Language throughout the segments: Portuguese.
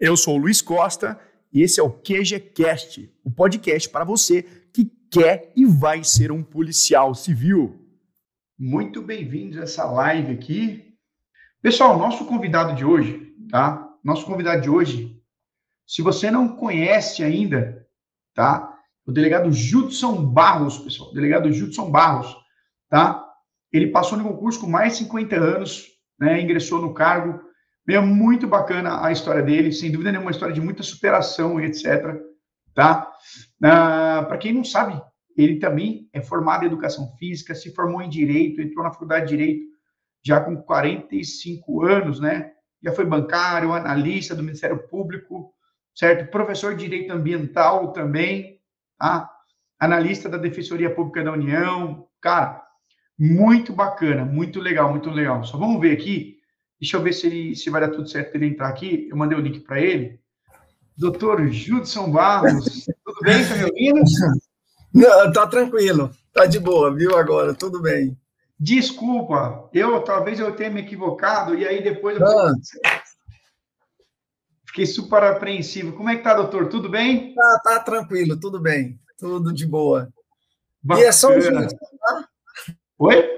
Eu sou o Luiz Costa e esse é o QGCast, o podcast para você que quer e vai ser um policial civil. Muito bem-vindos a essa live aqui. Pessoal, nosso convidado de hoje, tá? Nosso convidado de hoje, se você não conhece ainda, tá? O delegado Judson Barros, pessoal, o delegado Judson Barros, tá? Ele passou no concurso com mais de 50 anos, né? Ingressou no cargo é muito bacana a história dele, sem dúvida nenhuma, uma história de muita superação e etc. Tá? Ah, Para quem não sabe, ele também é formado em educação física, se formou em direito, entrou na faculdade de direito já com 45 anos, né? Já foi bancário, analista do Ministério Público, certo? Professor de direito ambiental também, tá? Analista da Defensoria Pública da União. Cara, muito bacana, muito legal, muito legal. Só vamos ver aqui Deixa eu ver se, ele, se vai dar tudo certo para ele entrar aqui. Eu mandei o link para ele. Doutor Judson Barros, tudo bem? Está me ouvindo? Não, tá tranquilo. Tá de boa, viu agora? Tudo bem. Desculpa, eu talvez eu tenha me equivocado e aí depois eu ah. fiquei super apreensivo. Como é que tá, doutor? Tudo bem? Tá, tá tranquilo, tudo bem. Tudo de boa. Bacana. E é só o Judson, tá? Oi?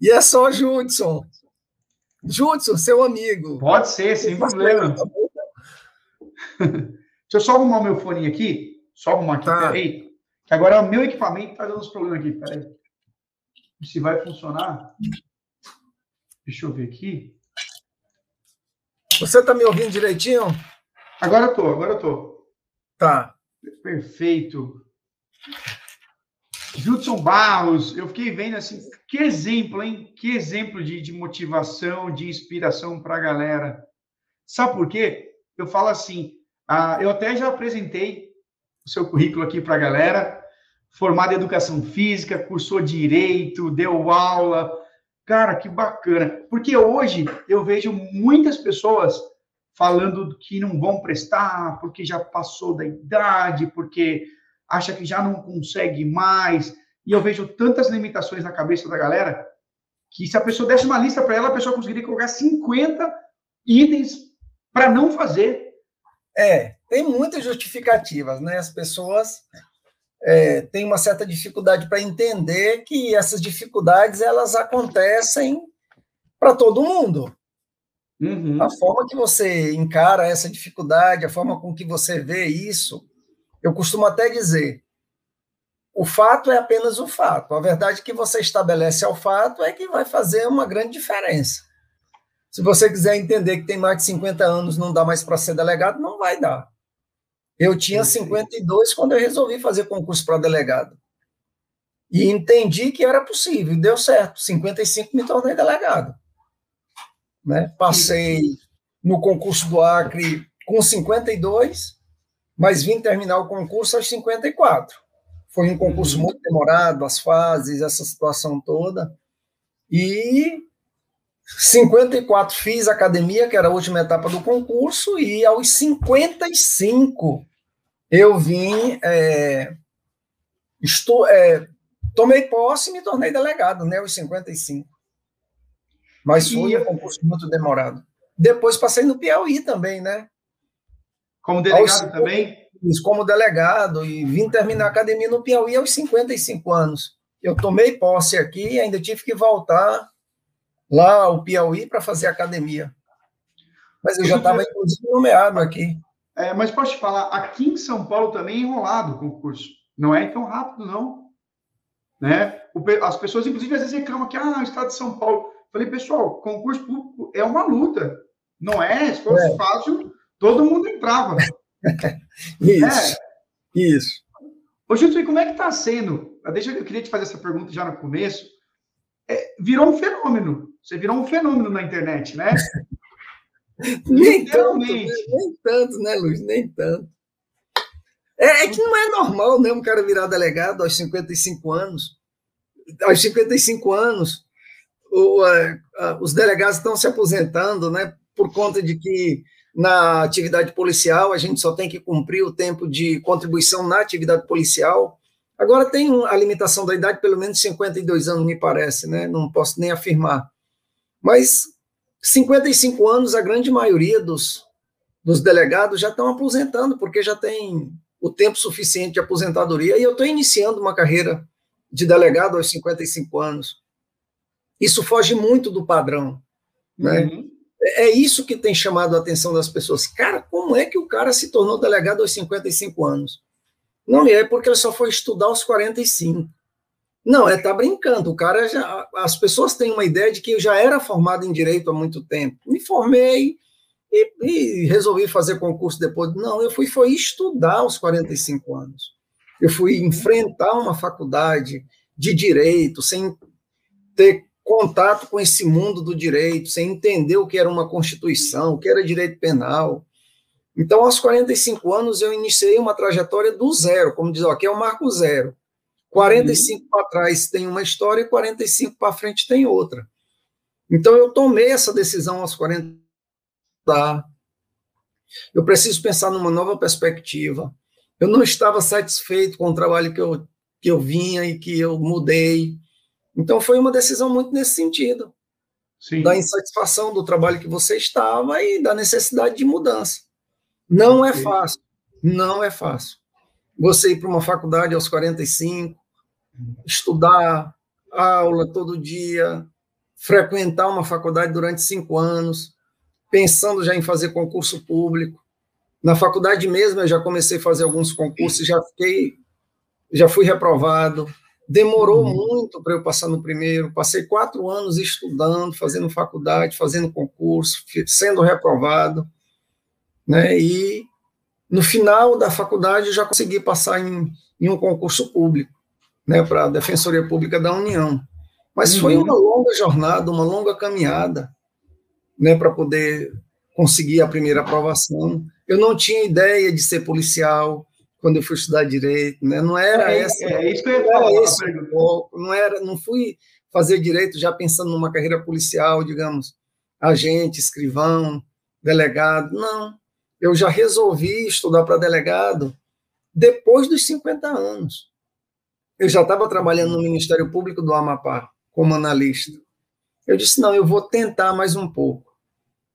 E é só o Judson. Judson, seu amigo. Pode ser, sem problema. Deixa eu só arrumar o meu fone aqui. Só arrumar aqui, tá. peraí. Que agora o meu equipamento está dando uns problemas aqui, peraí. Se vai funcionar. Deixa eu ver aqui. Você está me ouvindo direitinho? Agora eu tô, agora eu tô. Tá. Perfeito. Judson Barros, eu fiquei vendo assim, que exemplo, hein? Que exemplo de, de motivação, de inspiração para a galera. Sabe por quê? Eu falo assim, ah, eu até já apresentei o seu currículo aqui para a galera, formado em educação física, cursou direito, deu aula. Cara, que bacana. Porque hoje eu vejo muitas pessoas falando que não vão prestar, porque já passou da idade, porque acha que já não consegue mais. E eu vejo tantas limitações na cabeça da galera que se a pessoa desse uma lista para ela, a pessoa conseguiria colocar 50 itens para não fazer. É, tem muitas justificativas, né? As pessoas é, têm uma certa dificuldade para entender que essas dificuldades elas acontecem para todo mundo. Uhum. A forma que você encara essa dificuldade, a forma com que você vê isso, eu costumo até dizer: o fato é apenas o fato. A verdade que você estabelece ao fato é que vai fazer uma grande diferença. Se você quiser entender que tem mais de 50 anos, não dá mais para ser delegado, não vai dar. Eu tinha 52 quando eu resolvi fazer concurso para delegado. E entendi que era possível, deu certo. 55 me tornei delegado. Né? Passei no concurso do Acre com 52 mas vim terminar o concurso aos 54. Foi um concurso uhum. muito demorado, as fases, essa situação toda. E 54 fiz academia, que era a última etapa do concurso, e aos 55 eu vim, é, estou, é, tomei posse e me tornei delegado, né, aos 55. Mas foi e... um concurso muito demorado. Depois passei no Piauí também, né? Como delegado também? Como delegado, e vim terminar a academia no Piauí aos 55 anos. Eu tomei posse aqui e ainda tive que voltar lá ao Piauí para fazer academia. Mas eu já estava, inclusive, nomeado aqui. É, mas posso te falar, aqui em São Paulo também é enrolado o concurso. Não é tão rápido, não. Né? As pessoas, inclusive, às vezes reclamam que ah, o estado de São Paulo. Falei, pessoal, concurso público é uma luta. Não é, se fosse é. fácil, todo mundo entrava. isso. É. Isso. Ô, Gilson, como é que está sendo? Deixa eu queria te fazer essa pergunta já no começo. É, virou um fenômeno. Você virou um fenômeno na internet, né? nem tanto, né? nem tanto, né, Luiz? Nem tanto. É, é, que não é normal, né, um cara virar delegado aos 55 anos. Aos 55 anos, o, os delegados estão se aposentando, né, por conta de que na atividade policial, a gente só tem que cumprir o tempo de contribuição na atividade policial. Agora tem a limitação da idade, pelo menos 52 anos, me parece, né? Não posso nem afirmar. Mas 55 anos, a grande maioria dos, dos delegados já estão aposentando, porque já tem o tempo suficiente de aposentadoria, e eu estou iniciando uma carreira de delegado aos 55 anos. Isso foge muito do padrão, né? Uhum. É, é isso que tem chamado a atenção das pessoas. Cara, como é que o cara se tornou delegado aos 55 anos? Não é porque ele só foi estudar aos 45. Não, é tá brincando. O cara já, as pessoas têm uma ideia de que eu já era formado em direito há muito tempo. Me formei e, e resolvi fazer concurso depois. Não, eu fui foi estudar aos 45 anos. Eu fui enfrentar uma faculdade de direito sem ter contato com esse mundo do direito, sem entender o que era uma constituição, o que era direito penal. Então, aos 45 anos, eu iniciei uma trajetória do zero, como diz, ó, aqui é o marco zero. 45 uhum. para trás tem uma história e 45 para frente tem outra. Então eu tomei essa decisão aos 40. Eu preciso pensar numa nova perspectiva. Eu não estava satisfeito com o trabalho que eu, que eu vinha e que eu mudei. Então foi uma decisão muito nesse sentido. Sim. Da insatisfação do trabalho que você estava e da necessidade de mudança. Não é fácil. Não é fácil. Você ir para uma faculdade aos 45, estudar aula todo dia, frequentar uma faculdade durante cinco anos, pensando já em fazer concurso público. Na faculdade mesmo eu já comecei a fazer alguns concursos, já fiquei, já fui reprovado. Demorou uhum. muito para eu passar no primeiro. Passei quatro anos estudando, fazendo faculdade, fazendo concurso, sendo reprovado, né? E no final da faculdade eu já consegui passar em, em um concurso público né, para a Defensoria Pública da União. Mas uhum. foi uma longa jornada, uma longa caminhada, né, para poder conseguir a primeira aprovação. Eu não tinha ideia de ser policial quando eu fui estudar direito, né? Não era é, essa. É, isso que eu ia falar. Era esse não era, não fui fazer direito já pensando numa carreira policial, digamos, agente, escrivão, delegado. Não. Eu já resolvi estudar para delegado depois dos 50 anos. Eu já estava trabalhando no Ministério Público do Amapá como analista. Eu disse: não, eu vou tentar mais um pouco.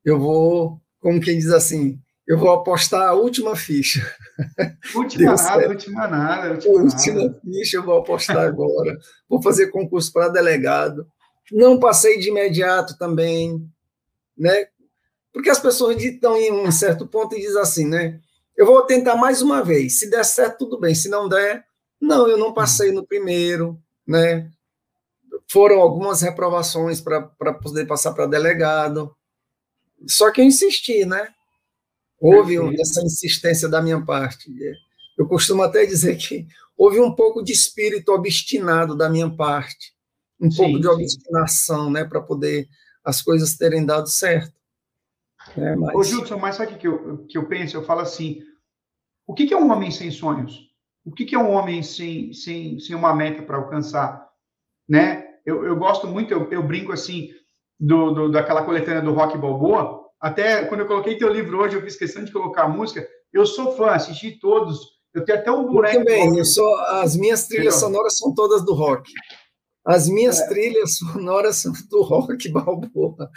Eu vou, como quem diz assim, eu vou apostar a última ficha. Última nada, última nada, última, última nada. ficha eu vou apostar agora. vou fazer concurso para delegado. Não passei de imediato também, né? Porque as pessoas estão em um certo ponto e dizem assim, né? Eu vou tentar mais uma vez. Se der certo, tudo bem. Se não der, não, eu não passei no primeiro, né? Foram algumas reprovações para poder passar para delegado. Só que eu insisti, né? Houve essa insistência da minha parte. Eu costumo até dizer que houve um pouco de espírito obstinado da minha parte, um sim, pouco de obstinação, né, para poder as coisas terem dado certo. É, mas... Ô, Judson, mas sabe o que eu, que eu penso? Eu falo assim: o que é um homem sem sonhos? O que, que é um homem sem, sem, sem uma meta para alcançar? Né? Eu, eu gosto muito, eu, eu brinco assim, do, do, daquela coletânea do Rock Balboa. Até quando eu coloquei teu livro hoje, eu fiz questão de colocar a música. Eu sou fã, assisti todos. Eu tenho até um boneco. Eu também, eu sou, as minhas trilhas sonoras são todas do rock. As minhas é. trilhas sonoras são do rock balboa.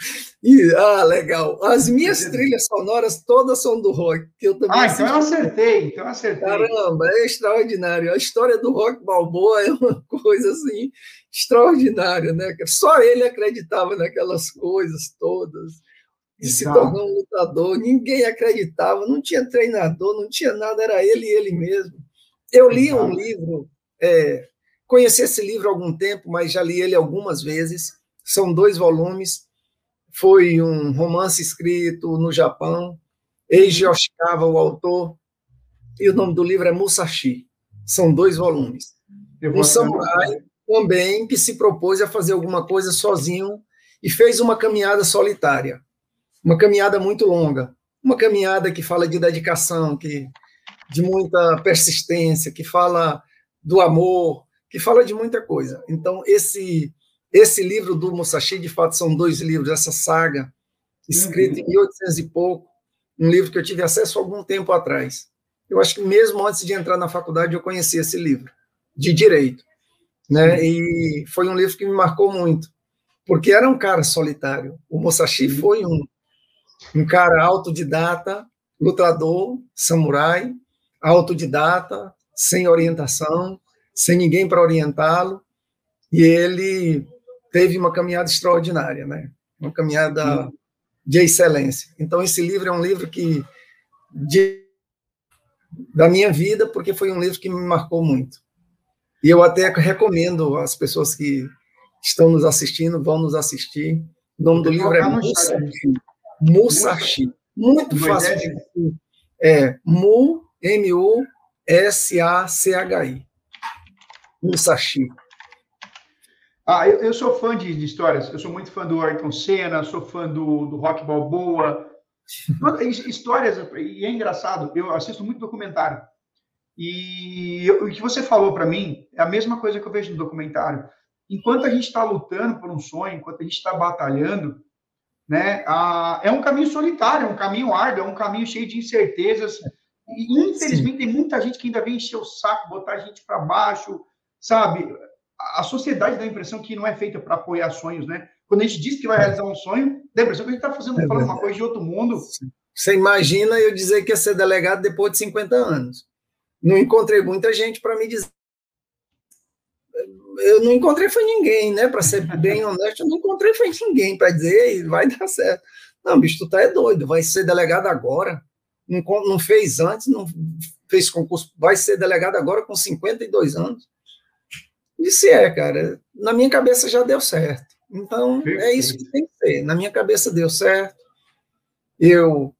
E, ah, legal. As minhas trilhas sonoras todas são do rock. Que eu também ah, então eu acertei, então eu acertei. Caramba, é extraordinário. A história do rock balboa é uma coisa assim extraordinária, né? Só ele acreditava naquelas coisas todas. E se tornou um lutador. Ninguém acreditava, não tinha treinador, não tinha nada, era ele e ele mesmo. Eu li Exato. um livro. É, Conheci esse livro há algum tempo, mas já li ele algumas vezes. São dois volumes. Foi um romance escrito no Japão. Eiji Yoshikawa, o autor, e o nome do livro é Musashi. São dois volumes. Um samurai também que se propôs a fazer alguma coisa sozinho e fez uma caminhada solitária. Uma caminhada muito longa. Uma caminhada que fala de dedicação, que de muita persistência, que fala do amor, que fala de muita coisa. Então, esse esse livro do Musashi, de fato, são dois livros, essa saga, escrita uhum. em 1800 e pouco, um livro que eu tive acesso algum tempo atrás. Eu acho que mesmo antes de entrar na faculdade eu conheci esse livro, de direito. Né? E foi um livro que me marcou muito, porque era um cara solitário. O Musashi uhum. foi um, um cara autodidata, lutador, samurai, autodidata, sem orientação, sem ninguém para orientá-lo, e ele teve uma caminhada extraordinária, né? Uma caminhada de excelência. Então esse livro é um livro que de, da minha vida, porque foi um livro que me marcou muito. E eu até recomendo às pessoas que estão nos assistindo, vão nos assistir. O nome do livro é Musashi. Musashi. Muito fácil É Mu, M-U-S-A-C-H-I. Musashi. Ah, eu, eu sou fã de, de, histórias. Eu sou muito fã do Ayrton Senna, sou fã do, do Rock Balboa. histórias, e é engraçado, eu assisto muito documentário. E o que você falou para mim é a mesma coisa que eu vejo no documentário. Enquanto a gente está lutando por um sonho, enquanto a gente está batalhando, né, a, é um caminho solitário, é um caminho árduo, é um caminho cheio de incertezas. E, infelizmente, Sim. tem muita gente que ainda vem encher o saco, botar a gente para baixo, sabe? A sociedade dá a impressão que não é feita para apoiar sonhos, né? Quando a gente diz que vai realizar um sonho, dá a impressão que a gente está fazendo, é uma coisa de outro mundo. Você imagina eu dizer que ia ser delegado depois de 50 anos. Não encontrei muita gente para me dizer. Eu não encontrei foi ninguém, né? Para ser bem honesto, eu não encontrei foi ninguém para dizer vai dar certo. Não, bicho, tu tá é doido, vai ser delegado agora. Não, não fez antes, não fez concurso, vai ser delegado agora com 52 anos. Disse, é, cara, na minha cabeça já deu certo. Então, é isso que tem que ser. Na minha cabeça deu certo. Eu.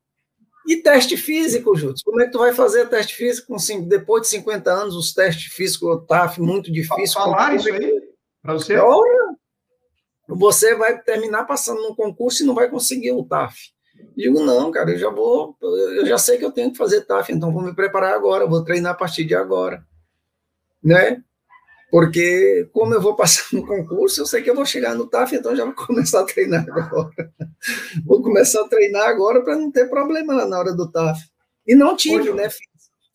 E teste físico, Júlio? Como é que tu vai fazer teste físico com, depois de 50 anos, os testes físicos, o TAF, muito difícil. Falar isso aí para você? Olha, você vai terminar passando no concurso e não vai conseguir o TAF. Digo, não, cara, eu já vou, eu já sei que eu tenho que fazer TAF, então vou me preparar agora, vou treinar a partir de agora. Né? porque como eu vou passar no concurso, eu sei que eu vou chegar no TAF, então já vou começar a treinar agora. Vou começar a treinar agora para não ter problema lá na hora do TAF. E não tive, né? Fiz,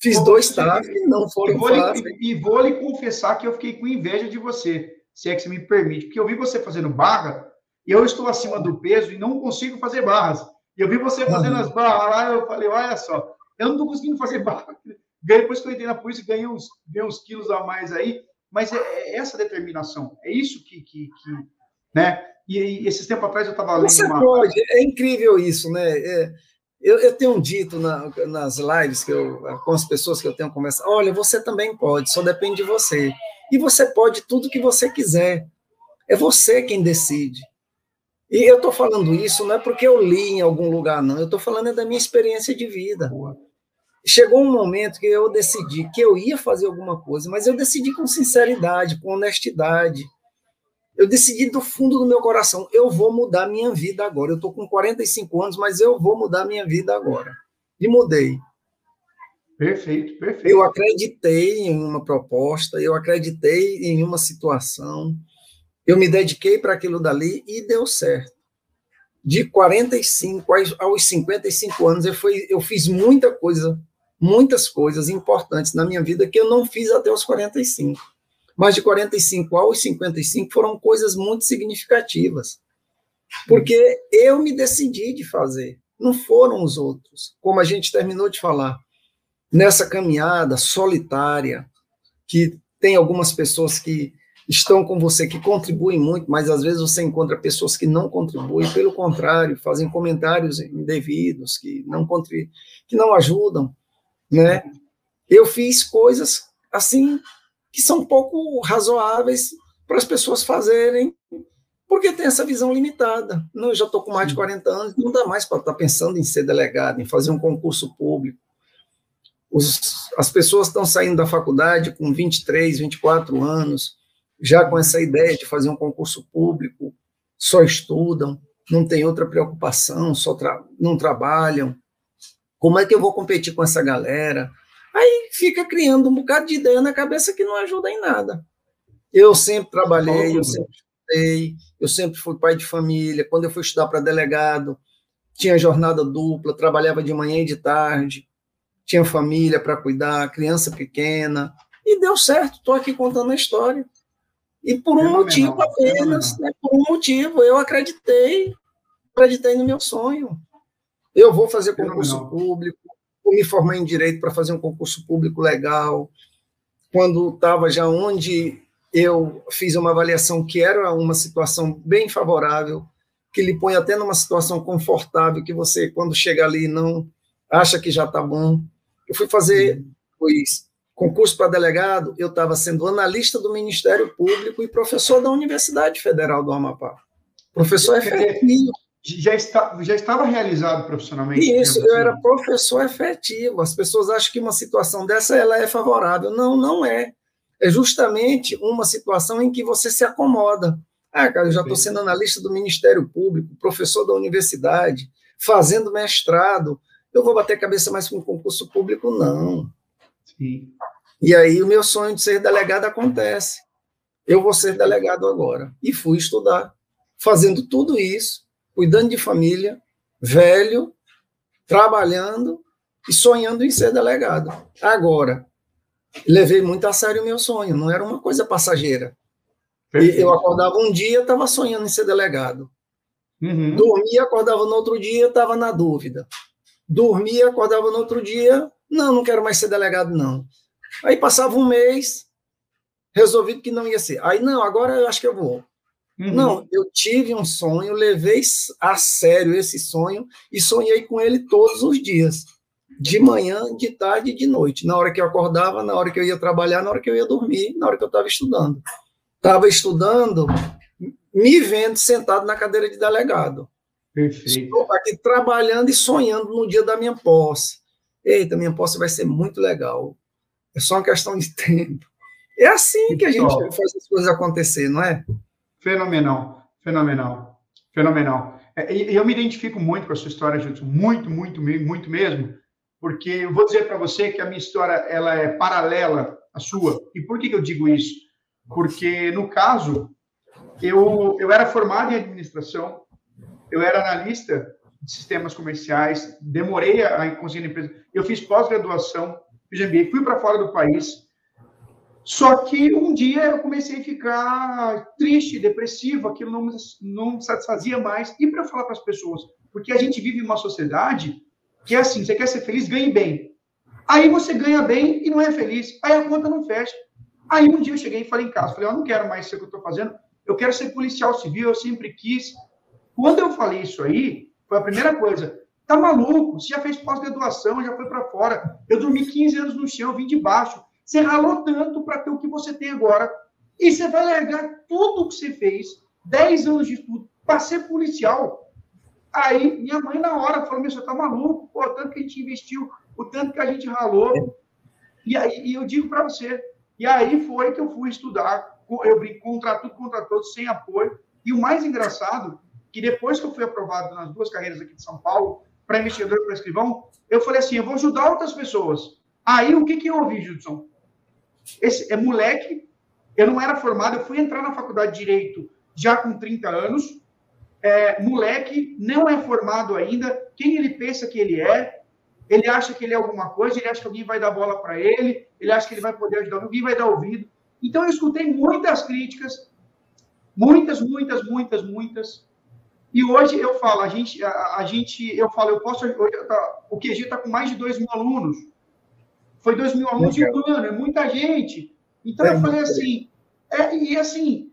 fiz dois TAF e não foram e vou, lhe, e vou lhe confessar que eu fiquei com inveja de você, se é que você me permite, porque eu vi você fazendo barra e eu estou acima do peso e não consigo fazer barras. E eu vi você fazendo uhum. as barras lá, eu falei, olha só, eu não estou conseguindo fazer barra. Depois que eu entrei na polícia, ganhei uns, ganhei uns quilos a mais aí, mas é, é essa determinação, é isso que, que, que né? E, e esses tempos atrás eu estava lendo Você uma... pode, é incrível isso, né? É, eu, eu, tenho dito na, nas lives que eu, com as pessoas que eu tenho conversado, olha, você também pode, só depende de você. E você pode tudo que você quiser. É você quem decide. E eu estou falando isso não é porque eu li em algum lugar, não. Eu estou falando é da minha experiência de vida. Boa. Chegou um momento que eu decidi que eu ia fazer alguma coisa, mas eu decidi com sinceridade, com honestidade. Eu decidi do fundo do meu coração, eu vou mudar minha vida agora. Eu estou com 45 anos, mas eu vou mudar minha vida agora. E mudei. Perfeito, perfeito. Eu acreditei em uma proposta, eu acreditei em uma situação, eu me dediquei para aquilo dali e deu certo de 45 aos 55 anos, eu, fui, eu fiz muita coisa muitas coisas importantes na minha vida que eu não fiz até os 45. Mas de 45 aos 55 foram coisas muito significativas. Porque eu me decidi de fazer, não foram os outros. Como a gente terminou de falar, nessa caminhada solitária, que tem algumas pessoas que estão com você, que contribuem muito, mas às vezes você encontra pessoas que não contribuem, pelo contrário, fazem comentários indevidos, que não, que não ajudam né? Eu fiz coisas assim que são pouco razoáveis para as pessoas fazerem, porque tem essa visão limitada. Não, eu já estou com mais de 40 anos, não dá mais para estar tá pensando em ser delegado, em fazer um concurso público. Os, as pessoas estão saindo da faculdade com 23, 24 anos, já com essa ideia de fazer um concurso público, só estudam, não tem outra preocupação, só tra não trabalham, como é que eu vou competir com essa galera? Aí fica criando um bocado de ideia na cabeça que não ajuda em nada. Eu sempre trabalhei, eu sempre estudei, eu sempre fui pai de família. Quando eu fui estudar para delegado, tinha jornada dupla, trabalhava de manhã e de tarde, tinha família para cuidar, criança pequena, e deu certo. Estou aqui contando a história. E por um motivo apenas, né, por um motivo, eu acreditei, acreditei no meu sonho. Eu vou fazer concurso público, me formar em direito para fazer um concurso público legal, quando estava já onde eu fiz uma avaliação que era uma situação bem favorável, que lhe põe até numa situação confortável, que você, quando chega ali, não acha que já está bom. Eu fui fazer pois, concurso para delegado, eu estava sendo analista do Ministério Público e professor da Universidade Federal do Amapá. Professor efetivo. Já, está, já estava realizado profissionalmente? Isso, eu era assim? professor efetivo. As pessoas acham que uma situação dessa ela é favorável. Não, não é. É justamente uma situação em que você se acomoda. Ah, cara, eu já estou sendo analista do Ministério Público, professor da universidade, fazendo mestrado. Eu vou bater cabeça mais com um concurso público? Não. Sim. E aí o meu sonho de ser delegado acontece. Eu vou ser delegado agora. E fui estudar, fazendo tudo isso, cuidando de família, velho, trabalhando e sonhando em ser delegado. Agora, levei muito a sério o meu sonho, não era uma coisa passageira. Perfeito. Eu acordava um dia, estava sonhando em ser delegado. Uhum. Dormia, acordava no outro dia, estava na dúvida. Dormia, acordava no outro dia, não, não quero mais ser delegado, não. Aí passava um mês, resolvido que não ia ser. Aí, não, agora eu acho que eu vou. Uhum. Não, eu tive um sonho, levei a sério esse sonho e sonhei com ele todos os dias. De manhã, de tarde e de noite. Na hora que eu acordava, na hora que eu ia trabalhar, na hora que eu ia dormir, na hora que eu estava estudando. Estava estudando, me vendo sentado na cadeira de delegado. Perfeito. Estou aqui trabalhando e sonhando no dia da minha posse. Eita, minha posse vai ser muito legal. É só uma questão de tempo. É assim que a gente faz as coisas acontecer, não é? Fenomenal, fenomenal, fenomenal. É, e eu me identifico muito com a sua história, Judson, muito, muito, muito mesmo, porque eu vou dizer para você que a minha história ela é paralela à sua. E por que, eu digo isso? Porque, no caso, eu, eu era formado em administração, eu era analista de sistemas comerciais, demorei a conseguir empresa. Eu fiz pós-graduação, fiz fui para fora do país, só que um dia eu comecei a ficar triste, depressivo, aquilo não, não me satisfazia mais. E para falar para as pessoas, porque a gente vive numa sociedade que é assim: você quer ser feliz, ganhe bem. Aí você ganha bem e não é feliz. Aí a conta não fecha. Aí um dia eu cheguei e falei em casa: falei, eu não quero mais ser o que eu estou fazendo, eu quero ser policial civil, eu sempre quis. Quando eu falei isso aí, foi a primeira coisa. Tá maluco? Você já fez pós-graduação, já foi para fora. Eu dormi 15 anos no chão, vim de baixo. Você ralou tanto para ter o que você tem agora. E você vai largar tudo o que você fez, 10 anos de estudo, para ser policial. Aí, minha mãe, na hora, falou: Meu, você tá maluco? Pô, tanto que a gente investiu, o tanto que a gente ralou. E aí, e eu digo para você. E aí foi que eu fui estudar. Eu brinco contra tudo, contra todos, sem apoio. E o mais engraçado, que depois que eu fui aprovado nas duas carreiras aqui de São Paulo, para investidor e para escrivão, eu falei assim: eu vou ajudar outras pessoas. Aí, o que, que eu ouvi, Judson? Esse é moleque, eu não era formado, eu fui entrar na faculdade de Direito já com 30 anos. É, moleque, não é formado ainda. Quem ele pensa que ele é? Ele acha que ele é alguma coisa, ele acha que alguém vai dar bola para ele, ele acha que ele vai poder ajudar, alguém vai dar ouvido. Então, eu escutei muitas críticas, muitas, muitas, muitas, muitas. E hoje eu falo, a gente, a, a gente eu falo, eu posso, hoje, tá, o QG está com mais de 2 mil alunos. Foi 2 mil alunos de um ano, é muita gente. Então é eu falei assim, é, e assim,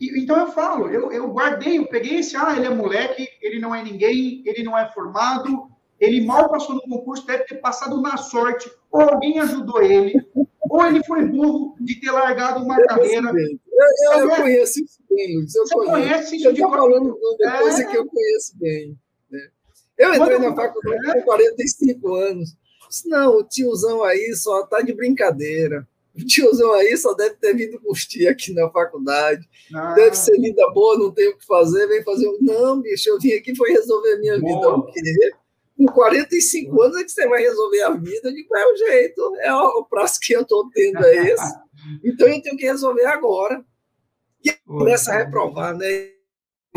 e, então eu falo, eu, eu guardei, eu peguei esse, ah, ele é moleque, ele não é ninguém, ele não é formado, ele mal passou no concurso, deve ter passado na sorte, ou alguém ajudou ele, ou ele foi burro de ter largado uma carreira. Eu, eu, eu conheço isso bem, Luiz. Eu Você conheço. conhece isso eu estou falando de coisa é... que eu conheço bem. Né? Eu entrei Quando... na faculdade é... com 45 anos. Não, o tiozão aí só tá de brincadeira. O tiozão aí só deve ter vindo curtir aqui na faculdade. Ah. Deve ser vida boa, não tem o que fazer, vem fazer. Não, bicho, eu vim aqui foi resolver a minha vida. O quê? Com 45 anos é que você vai resolver a vida. De qual é o jeito? É o prazo que eu estou tendo é esse. Então eu tenho que resolver agora. E começa a reprovar, né?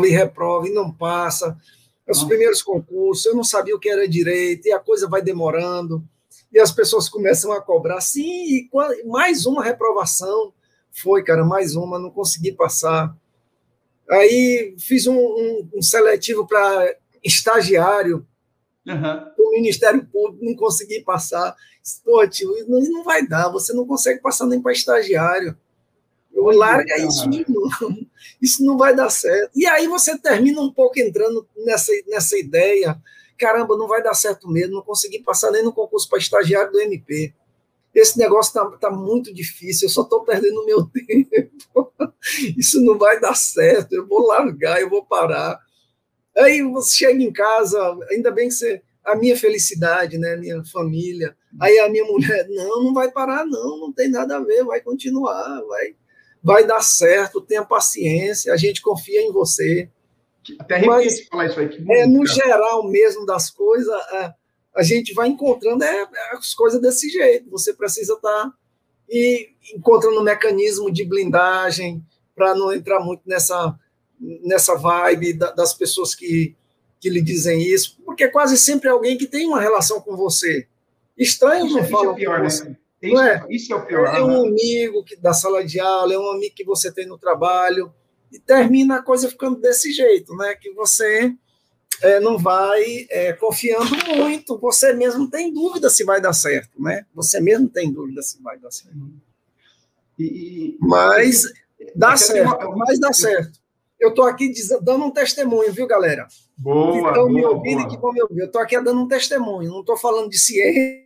E reprova e não passa os primeiros concursos, eu não sabia o que era direito, e a coisa vai demorando, e as pessoas começam a cobrar. Sim, e mais uma reprovação. Foi, cara, mais uma, não consegui passar. Aí fiz um, um, um seletivo para estagiário. Uhum. o Ministério Público, não consegui passar. Pô, tio, não, não vai dar, você não consegue passar nem para estagiário. Eu larga isso, não, isso não vai dar certo. E aí você termina um pouco entrando nessa, nessa ideia, caramba, não vai dar certo mesmo, não consegui passar nem no concurso para estagiário do MP. Esse negócio está tá muito difícil, eu só estou perdendo meu tempo. Isso não vai dar certo, eu vou largar, eu vou parar. Aí você chega em casa, ainda bem que você. A minha felicidade, né? Minha família. Aí a minha mulher, não, não vai parar, não, não tem nada a ver, vai continuar, vai, vai dar certo, tenha paciência, a gente confia em você. Até Mas, falar isso aí. é, no geral mesmo das coisas, a, a gente vai encontrando é, as coisas desse jeito. Você precisa estar tá, e encontrando um mecanismo de blindagem para não entrar muito nessa nessa vibe da, das pessoas que, que lhe dizem isso, porque quase sempre é alguém que tem uma relação com você. Estranho não fala é pior, com né? você. Né? Isso, é? isso é o pior. É um amigo que, da sala de aula, é um amigo que você tem no trabalho, e termina a coisa ficando desse jeito, né? Que você é, não vai é, confiando muito, você mesmo tem dúvida se vai dar certo, né? Você mesmo tem dúvida se vai dar certo. E, mas dá certo, mas dá certo eu estou aqui dando um testemunho, viu, galera? Boa. Que estão me ouvindo e que vão me ouvir. Eu estou aqui dando um testemunho, não estou falando de ciência,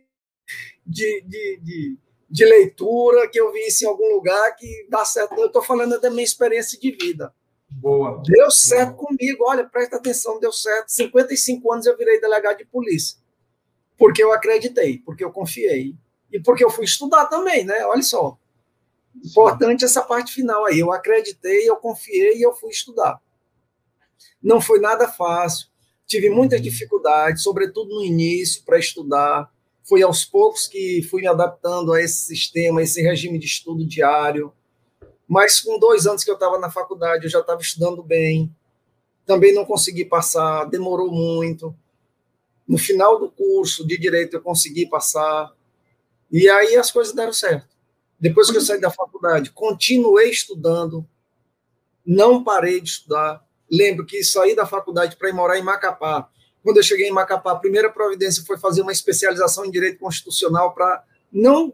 de, de, de, de, leitura, que eu vi isso em algum lugar que dá certo. Eu estou falando da minha experiência de vida. Boa. Deu certo Boa. comigo, olha, presta atenção, deu certo. 55 anos eu virei delegado de polícia. Porque eu acreditei, porque eu confiei. E porque eu fui estudar também, né? Olha só. Importante essa parte final aí. Eu acreditei, eu confiei e eu fui estudar. Não foi nada fácil. Tive muita uhum. dificuldade, sobretudo no início, para estudar. Foi aos poucos que fui me adaptando a esse sistema, a esse regime de estudo diário. Mas com dois anos que eu estava na faculdade, eu já estava estudando bem. Também não consegui passar, demorou muito. No final do curso de direito, eu consegui passar. E aí as coisas deram certo. Depois que eu saí da faculdade, continuei estudando, não parei de estudar. Lembro que saí da faculdade para ir morar em Macapá. Quando eu cheguei em Macapá, a primeira providência foi fazer uma especialização em direito constitucional para não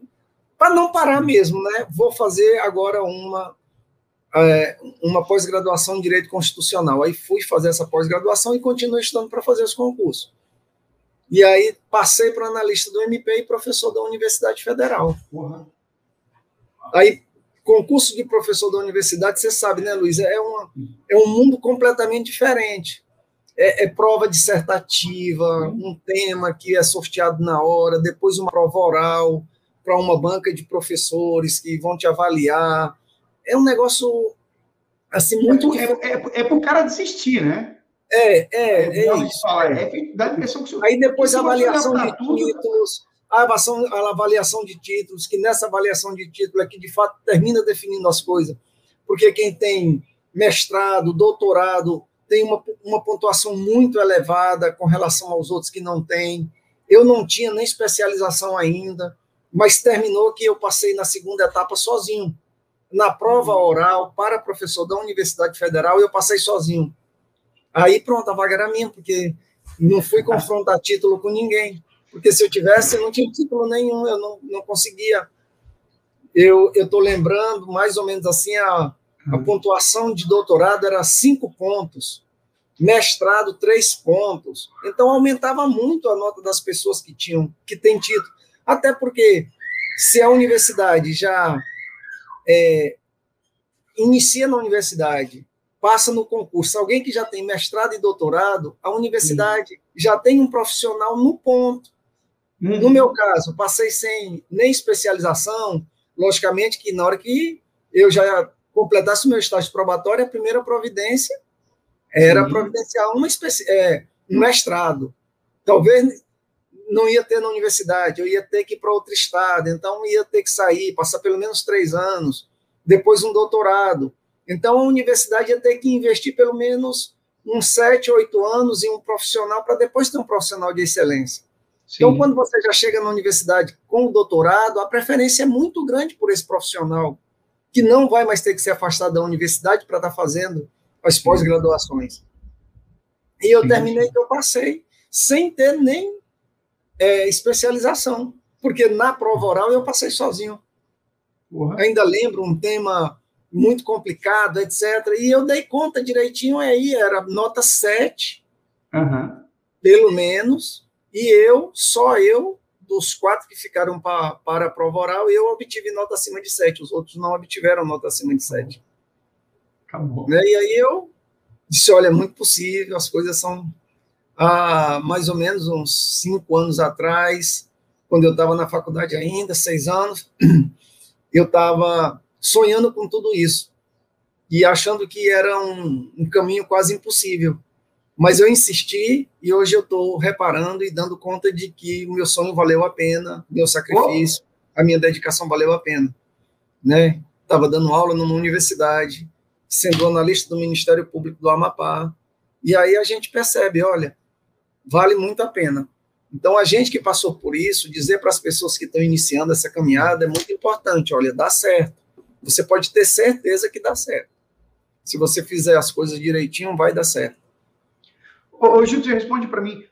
para não parar mesmo, né? Vou fazer agora uma é, uma pós-graduação em direito constitucional. Aí fui fazer essa pós-graduação e continuei estudando para fazer os concursos. E aí passei para analista do MP e professor da Universidade Federal. Uhum. Aí, concurso de professor da universidade, você sabe, né, Luiz? É, uma, é um mundo completamente diferente. É, é, prova dissertativa, um tema que é sorteado na hora, depois uma prova oral para uma banca de professores que vão te avaliar. É um negócio assim muito. É, é, é, é para o cara desistir, né? É, é, é, isso. Falar, é, dá a impressão que Aí depois a avaliação de tudo, títulos, a avaliação, a avaliação de títulos, que nessa avaliação de título é que de fato termina definindo as coisas, porque quem tem mestrado, doutorado, tem uma, uma pontuação muito elevada com relação aos outros que não têm. Eu não tinha nem especialização ainda, mas terminou que eu passei na segunda etapa sozinho. Na prova uhum. oral para professor da Universidade Federal, eu passei sozinho. Aí pronto, a vaga era minha, porque não fui confrontar título com ninguém porque se eu tivesse, eu não tinha título nenhum, eu não, não conseguia. Eu estou lembrando, mais ou menos assim, a, a pontuação de doutorado era cinco pontos, mestrado, três pontos. Então, aumentava muito a nota das pessoas que tinham, que têm título. Até porque, se a universidade já é, inicia na universidade, passa no concurso, alguém que já tem mestrado e doutorado, a universidade Sim. já tem um profissional no ponto. Uhum. No meu caso, passei sem nem especialização, logicamente que na hora que eu já completasse o meu estágio probatório, a primeira providência era Sim. providenciar uma é, um mestrado. Talvez não ia ter na universidade, eu ia ter que ir para outro estado, então ia ter que sair, passar pelo menos três anos, depois um doutorado. Então a universidade ia ter que investir pelo menos uns sete, oito anos em um profissional para depois ter um profissional de excelência. Sim. Então, quando você já chega na universidade com o doutorado, a preferência é muito grande por esse profissional, que não vai mais ter que ser afastado da universidade para estar tá fazendo as pós-graduações. E eu terminei que eu passei sem ter nem é, especialização, porque na prova oral eu passei sozinho. Uhum. Ainda lembro um tema muito complicado, etc. E eu dei conta direitinho aí, era nota 7, uhum. pelo menos, e eu, só eu, dos quatro que ficaram pra, para a prova oral, eu obtive nota acima de 7, os outros não obtiveram nota acima de 7. Acabou. Né? E aí eu disse, olha, é muito possível, as coisas são há mais ou menos uns cinco anos atrás, quando eu estava na faculdade ainda, seis anos, eu estava sonhando com tudo isso e achando que era um, um caminho quase impossível. Mas eu insisti e hoje eu estou reparando e dando conta de que o meu sonho valeu a pena, meu sacrifício, oh. a minha dedicação valeu a pena. Né? Estava dando aula numa universidade, sendo analista do Ministério Público do Amapá, e aí a gente percebe, olha, vale muito a pena. Então, a gente que passou por isso, dizer para as pessoas que estão iniciando essa caminhada é muito importante. Olha, dá certo. Você pode ter certeza que dá certo. Se você fizer as coisas direitinho, vai dar certo. Ô, Júlio, responde para mim.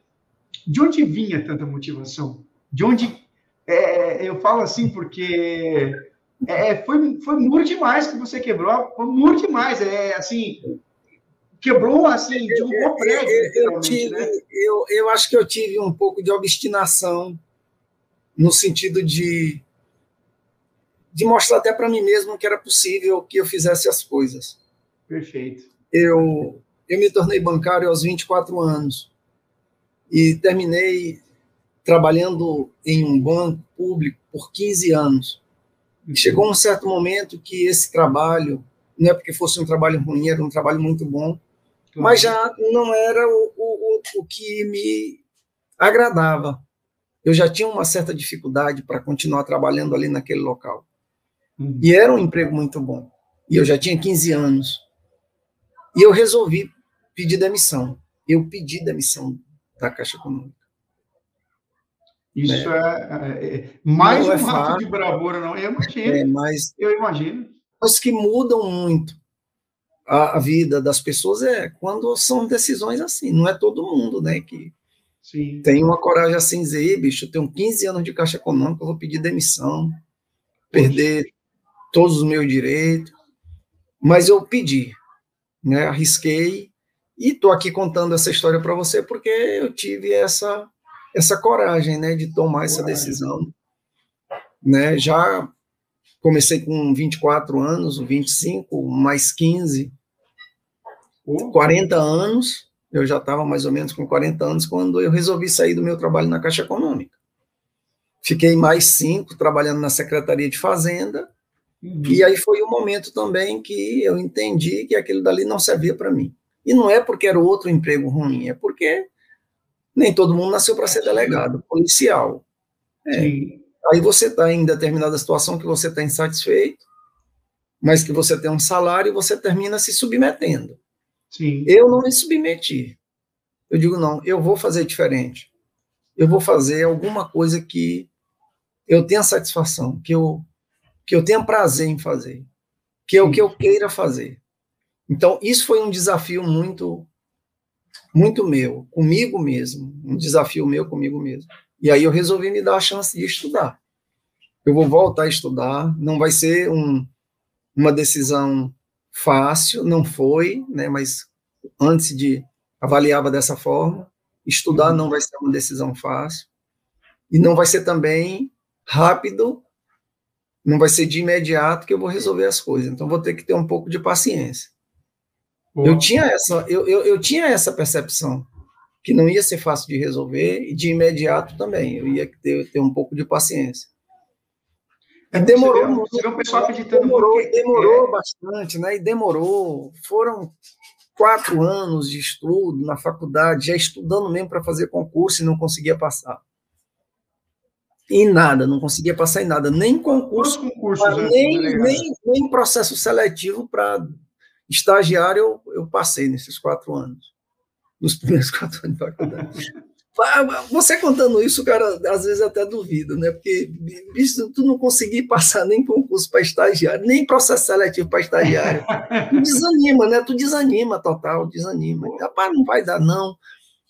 De onde vinha tanta motivação? De onde. É, eu falo assim porque é, foi, foi muro demais que você quebrou. Foi muro demais. É assim quebrou assim, de um prédio, eu, eu, tive, né? eu, eu acho que eu tive um pouco de obstinação no sentido de de mostrar até para mim mesmo que era possível que eu fizesse as coisas. Perfeito. Eu eu me tornei bancário aos 24 anos e terminei trabalhando em um banco público por 15 anos. Chegou um certo momento que esse trabalho, não é porque fosse um trabalho ruim, era um trabalho muito bom, mas já não era o, o, o que me agradava. Eu já tinha uma certa dificuldade para continuar trabalhando ali naquele local. Uhum. E era um emprego muito bom. E eu já tinha 15 anos. E eu resolvi pedir demissão. Eu pedi demissão da Caixa Econômica. Isso né? é, é, é, mais não um é ato de bravura, não. Eu imagino. É, mas, eu imagino. Coisas que mudam muito a, a, vida das pessoas é quando são decisões assim. Não é todo mundo, né, que Sim. tem uma coragem assim, dizer, bicho, eu tenho 15 anos de caixa econômica, eu vou pedir demissão, Poxa. perder todos os meus direitos. Mas eu pedi, né, arrisquei e estou aqui contando essa história para você porque eu tive essa essa coragem, né, de tomar essa decisão, né? Já Comecei com 24 anos, 25, mais 15, 40 anos. Eu já estava mais ou menos com 40 anos quando eu resolvi sair do meu trabalho na Caixa Econômica. Fiquei mais cinco trabalhando na Secretaria de Fazenda. Uhum. E aí foi o um momento também que eu entendi que aquilo dali não servia para mim. E não é porque era outro emprego ruim, é porque nem todo mundo nasceu para ser delegado, policial. É. Aí você está em determinada situação que você está insatisfeito, mas que você tem um salário e você termina se submetendo. Sim. Eu não me submeti. Eu digo, não, eu vou fazer diferente. Eu vou fazer alguma coisa que eu tenha satisfação, que eu, que eu tenha prazer em fazer, que é o que eu queira fazer. Então, isso foi um desafio muito, muito meu, comigo mesmo, um desafio meu comigo mesmo. E aí eu resolvi me dar a chance de estudar. Eu vou voltar a estudar, não vai ser um, uma decisão fácil, não foi, né, mas antes de avaliava dessa forma, estudar não vai ser uma decisão fácil e não vai ser também rápido, não vai ser de imediato que eu vou resolver as coisas. Então vou ter que ter um pouco de paciência. Eu tinha essa, eu, eu, eu tinha essa percepção que não ia ser fácil de resolver e de imediato também. Eu ia ter, ter um pouco de paciência. É, demorou, você vê, você vê o pessoal acreditando demorou, porque... demorou é. bastante, né? E demorou. Foram quatro anos de estudo na faculdade, já estudando mesmo para fazer concurso e não conseguia passar. Em nada, não conseguia passar em nada, nem concurso, concursos, nem, nem, nem processo seletivo para estagiário eu, eu passei nesses quatro anos nos primeiros quatro anos de faculdade. Você contando isso, cara, às vezes até duvida, né? Porque, bicho, tu não conseguir passar nem concurso para estagiário, nem processo seletivo para estagiário. tu desanima, né? Tu desanima total, desanima. Rapaz, não vai dar, não.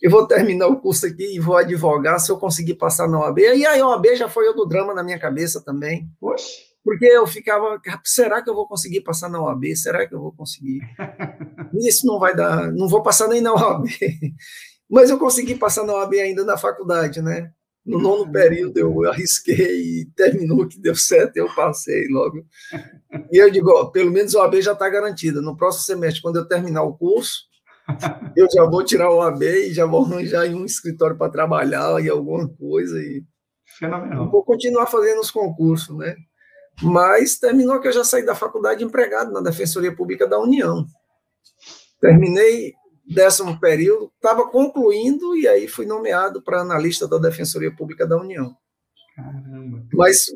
eu vou terminar o curso aqui e vou advogar se eu conseguir passar na OAB. E a OAB já foi outro drama na minha cabeça também. Poxa. Porque eu ficava, será que eu vou conseguir passar na OAB? Será que eu vou conseguir? Isso não vai dar, não vou passar nem na OAB. Mas eu consegui passar na OAB ainda na faculdade, né? No nono período eu arrisquei e terminou que deu certo, eu passei logo. E eu digo, ó, pelo menos a OAB já está garantida. No próximo semestre, quando eu terminar o curso, eu já vou tirar o OAB e já vou arranjar em um escritório para trabalhar e alguma coisa. E Fenomenal. Vou continuar fazendo os concursos, né? Mas terminou que eu já saí da faculdade empregado na Defensoria Pública da União. Terminei décimo período, estava concluindo e aí fui nomeado para analista da Defensoria Pública da União. Caramba. Mas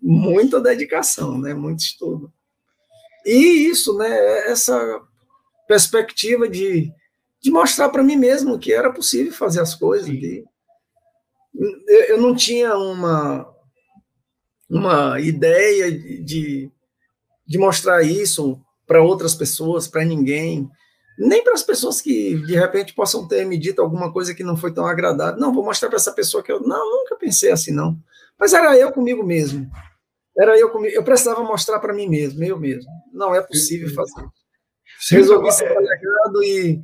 muita dedicação, né? Muito estudo. E isso, né? Essa perspectiva de, de mostrar para mim mesmo que era possível fazer as coisas. De, eu não tinha uma, uma ideia de, de mostrar isso para outras pessoas, para ninguém, nem para as pessoas que de repente possam ter me dito alguma coisa que não foi tão agradável. Não, vou mostrar para essa pessoa que eu não nunca pensei assim não. Mas era eu comigo mesmo. Era eu comigo. Eu precisava mostrar para mim mesmo, eu mesmo. Não é possível fazer. Resolvi ser delegado e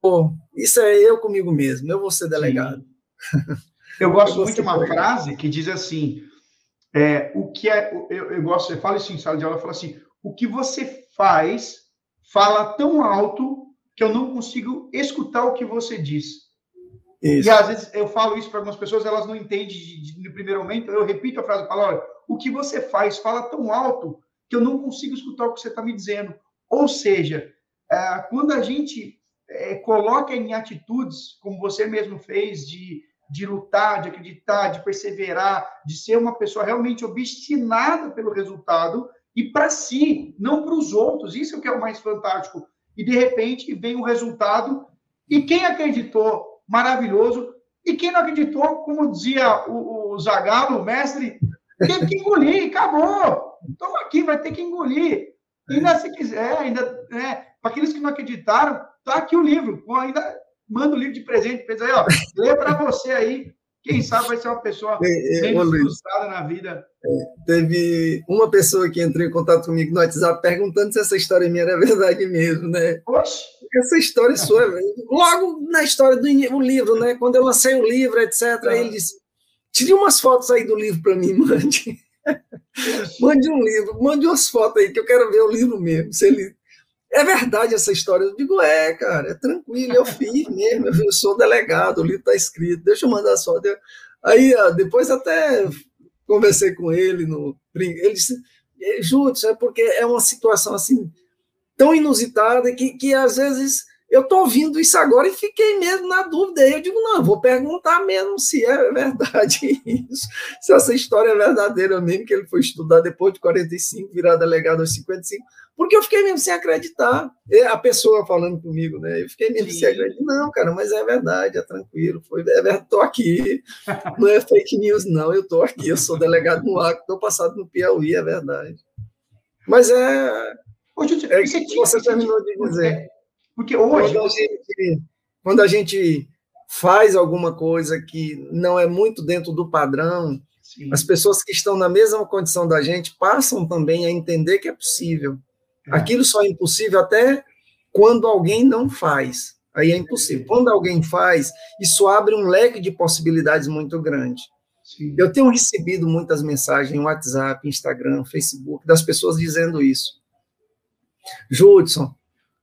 pô, isso é eu comigo mesmo. Eu vou ser delegado. Eu gosto muito de uma frase que diz assim: é, o que é. Eu, eu gosto, eu falo isso em sala de aula, eu falo assim: o que você faz fala tão alto que eu não consigo escutar o que você diz. Isso. E às vezes eu falo isso para algumas pessoas, elas não entendem de, de, no primeiro momento. Eu repito a frase, eu falo: olha, o que você faz fala tão alto que eu não consigo escutar o que você está me dizendo. Ou seja, é, quando a gente é, coloca em atitudes, como você mesmo fez, de de lutar, de acreditar, de perseverar, de ser uma pessoa realmente obstinada pelo resultado e para si, não para os outros. Isso é o que é o mais fantástico. E de repente vem o resultado e quem acreditou, maravilhoso. E quem não acreditou, como dizia o, o Zagalo, o mestre, teve que engolir, acabou. Toma aqui, vai ter que engolir. E ainda se quiser, ainda, né, para aqueles que não acreditaram, tá aqui o livro. Ainda manda o livro de presente, pensa aí, ó, lê para você aí. Quem sabe vai ser uma pessoa é, é, frustrada na vida. É, teve uma pessoa que entrou em contato comigo no WhatsApp perguntando se essa história minha era verdade mesmo, né? Oxe! Essa história sua, logo na história do livro, né? Quando eu lancei o livro, etc., ah. aí ele disse: tire umas fotos aí do livro para mim, mande. mande um livro, mande umas fotos aí, que eu quero ver o livro mesmo. Se ele é verdade essa história? Eu digo, é, cara, é tranquilo, eu fiz mesmo, eu sou delegado, o livro está escrito, deixa eu mandar só. Aí, depois até conversei com ele, no, ele disse, Júlio, é porque é uma situação assim, tão inusitada que, que às vezes eu estou ouvindo isso agora e fiquei mesmo na dúvida. Aí eu digo, não, eu vou perguntar mesmo se é verdade isso, se essa história é verdadeira mesmo, que ele foi estudar depois de 45, virar delegado aos 55, porque eu fiquei mesmo sem acreditar. A pessoa falando comigo, né? Eu fiquei mesmo Sim. sem acreditar. Não, cara, mas é verdade, é tranquilo. Foi, é verdade, estou aqui. Não é fake news, não. Eu estou aqui, eu sou delegado no Acre, estou passado no Piauí, é verdade. Mas é. Hoje, é que você terminou de dizer. Porque hoje. Quando a, gente, quando a gente faz alguma coisa que não é muito dentro do padrão, Sim. as pessoas que estão na mesma condição da gente passam também a entender que é possível. É. Aquilo só é impossível até quando alguém não faz. Aí é impossível. Quando alguém faz, isso abre um leque de possibilidades muito grande. Sim. Eu tenho recebido muitas mensagens em WhatsApp, Instagram, Facebook, das pessoas dizendo isso. Judson,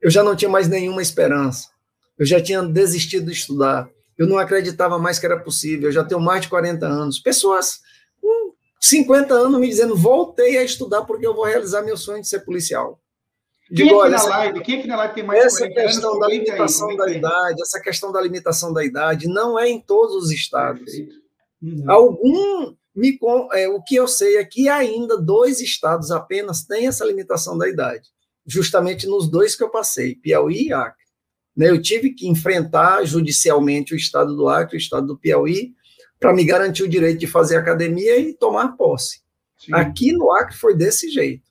eu já não tinha mais nenhuma esperança. Eu já tinha desistido de estudar. Eu não acreditava mais que era possível. Eu já tenho mais de 40 anos. Pessoas com 50 anos me dizendo: voltei a estudar porque eu vou realizar meu sonho de ser policial. Quem, aqui, na live, quem aqui na live tem mais essa questão da limitação aí, da idade, essa questão da limitação da idade não é em todos os estados. Uhum. Algum me, é, o que eu sei é que ainda dois estados apenas têm essa limitação da idade justamente nos dois que eu passei, Piauí e Acre. Né, eu tive que enfrentar judicialmente o estado do Acre, o estado do Piauí, para me garantir o direito de fazer academia e tomar posse. Sim. Aqui no Acre foi desse jeito.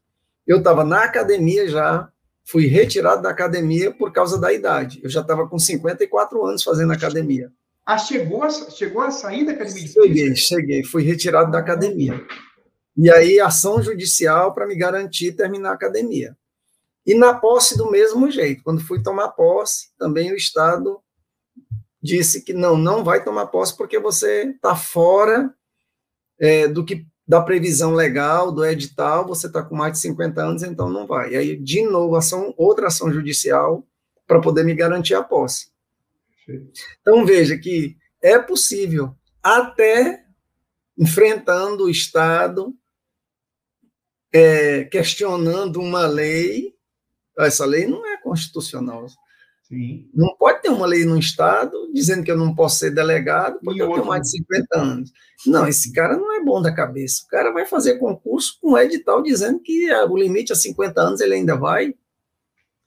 Eu estava na academia já, fui retirado da academia por causa da idade. Eu já estava com 54 anos fazendo academia. Ah, chegou a, chegou a sair da academia de Cheguei, cheguei, fui retirado da academia. E aí, ação judicial para me garantir terminar a academia. E na posse, do mesmo jeito. Quando fui tomar posse, também o Estado disse que não, não vai tomar posse porque você está fora é, do que da previsão legal, do edital, você está com mais de 50 anos, então não vai. E aí, de novo, ação, outra ação judicial para poder me garantir a posse. Então, veja que é possível, até enfrentando o Estado, é, questionando uma lei, essa lei não é constitucional. Sim. Não pode ter uma lei no Estado dizendo que eu não posso ser delegado porque e eu tenho mais de 50 anos. Não, esse cara não é bom da cabeça. O cara vai fazer concurso com um edital dizendo que o limite a 50 anos ele ainda vai.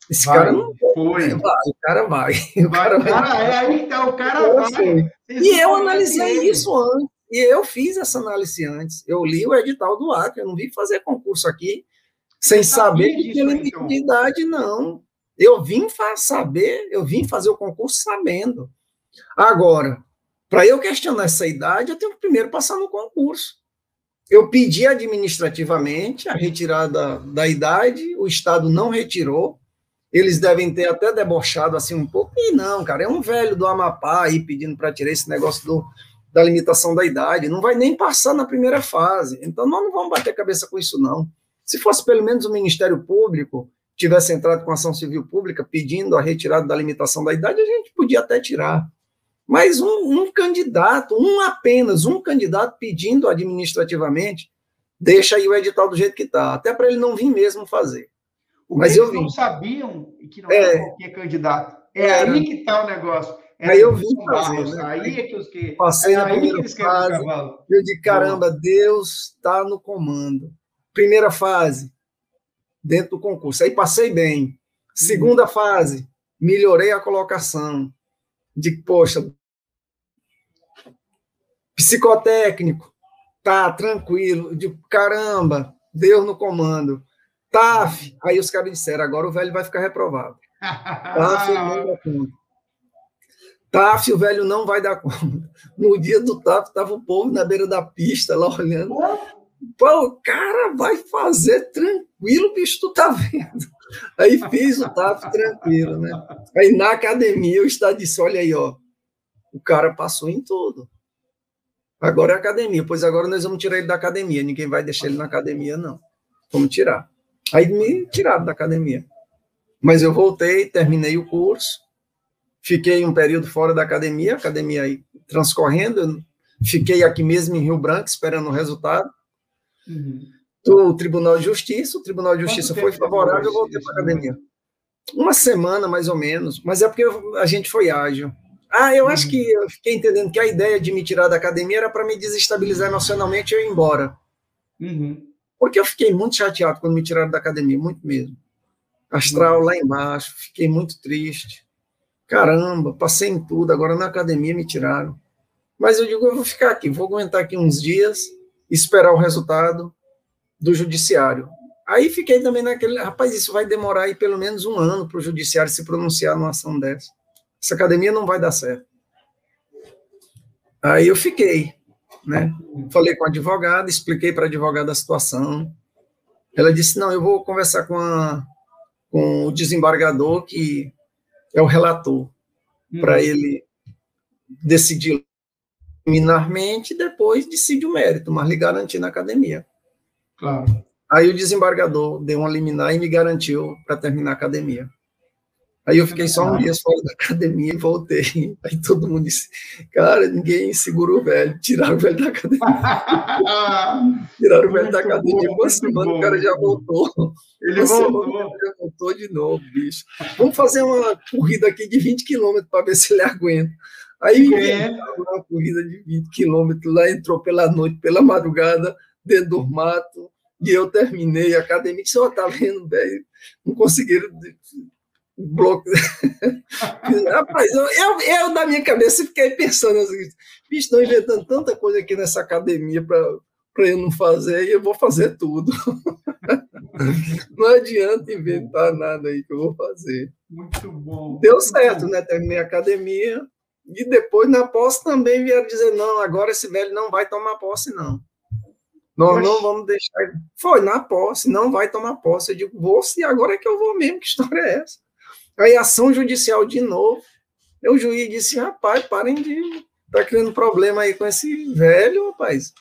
Esse vai, cara não foi. Vai, o cara vai. O cara, vai. cara é aí então, o cara eu vai. E eu analisei isso antes. E eu fiz essa análise antes. Eu li o edital do Acre, eu não vim fazer concurso aqui sem saber que tinha limite então. de idade, não. Eu vim saber, eu vim fazer o concurso sabendo. Agora, para eu questionar essa idade, eu tenho que primeiro passar no concurso. Eu pedi administrativamente a retirada da idade, o Estado não retirou. Eles devem ter até debochado assim um pouco. E não, cara, é um velho do Amapá aí pedindo para tirar esse negócio do, da limitação da idade. Não vai nem passar na primeira fase. Então, nós não vamos bater cabeça com isso, não. Se fosse pelo menos o Ministério Público, tivesse entrado com ação civil pública pedindo a retirada da limitação da idade, a gente podia até tirar. Mas um, um candidato, um apenas, um candidato pedindo administrativamente, deixa aí o edital do jeito que está, até para ele não vir mesmo fazer. O Mas eu não sabiam que não é, era qualquer candidato. É era, aí que está o negócio. Era aí eu vim fazer. Né? Aí é que os que. Passei é na primeira fase. Eu de caramba, Deus está no comando. Primeira fase, dentro do concurso. Aí passei bem. Segunda fase, melhorei a colocação. De, poxa, psicotécnico, tá tranquilo. De caramba, Deus no comando. TAF, aí os caras disseram, agora o velho vai ficar reprovado. TAF não dá conta. TAF, o velho não vai dar conta. No dia do TAF, estava o povo na beira da pista, lá olhando. Pô, o cara vai fazer tranquilo, bicho, tu tá vendo? Aí fiz o TAF tranquilo, né? Aí na academia o estado disse: olha aí, ó, o cara passou em tudo. Agora é academia, pois agora nós vamos tirar ele da academia. Ninguém vai deixar ele na academia, não. Vamos tirar. Aí me tiraram da academia. Mas eu voltei, terminei o curso, fiquei um período fora da academia, academia aí transcorrendo, fiquei aqui mesmo em Rio Branco esperando o resultado. Uhum. Do Tribunal de Justiça, o Tribunal de Justiça foi favorável, eu voltei para a academia. Uma semana, mais ou menos, mas é porque a gente foi ágil. Ah, eu uhum. acho que eu fiquei entendendo que a ideia de me tirar da academia era para me desestabilizar emocionalmente e eu ir embora. Uhum. Porque eu fiquei muito chateado quando me tiraram da academia, muito mesmo. Astral uhum. lá embaixo, fiquei muito triste. Caramba, passei em tudo, agora na academia me tiraram. Mas eu digo, eu vou ficar aqui, vou aguentar aqui uns dias esperar o resultado do judiciário. Aí fiquei também naquele, rapaz, isso vai demorar aí pelo menos um ano para o judiciário se pronunciar numa ação dessa. Essa academia não vai dar certo. Aí eu fiquei, né? Falei com a advogada, expliquei para a advogada a situação. Ela disse: não, eu vou conversar com, a, com o desembargador, que é o relator, para ele decidir liminarmente, depois decide o mérito, mas lhe garantir na academia. Claro. Aí o desembargador deu uma liminar e me garantiu para terminar a academia. Aí eu fiquei só um dia fora da academia e voltei. Aí todo mundo disse, cara, ninguém segurou o velho, tiraram o velho da academia. tiraram o velho da academia. Uma semana o cara já voltou. Ele uma voltou. Semana, já voltou de novo, bicho. Vamos fazer uma corrida aqui de 20 quilômetros para ver se ele aguenta. Aí é. uma corrida de 20 quilômetros lá, entrou pela noite, pela madrugada, dentro do mato, e eu terminei a academia. Só tá vendo, velho? Não conseguiram bloco. Rapaz, eu, eu, eu, na minha cabeça fiquei pensando assim, bicho, estão inventando tanta coisa aqui nessa academia para eu não fazer, e eu vou fazer tudo. Não adianta inventar nada aí que eu vou fazer. Muito bom. Deu certo, né? Terminei a academia e depois na posse também vieram dizer: não, agora esse velho não vai tomar posse, não. Nós não vamos deixar. Foi na posse, não vai tomar posse. Eu digo, vou se agora é que eu vou mesmo. Que história é essa? Aí ação judicial de novo. O juiz disse: rapaz, parem de. Tá criando problema aí com esse velho, rapaz.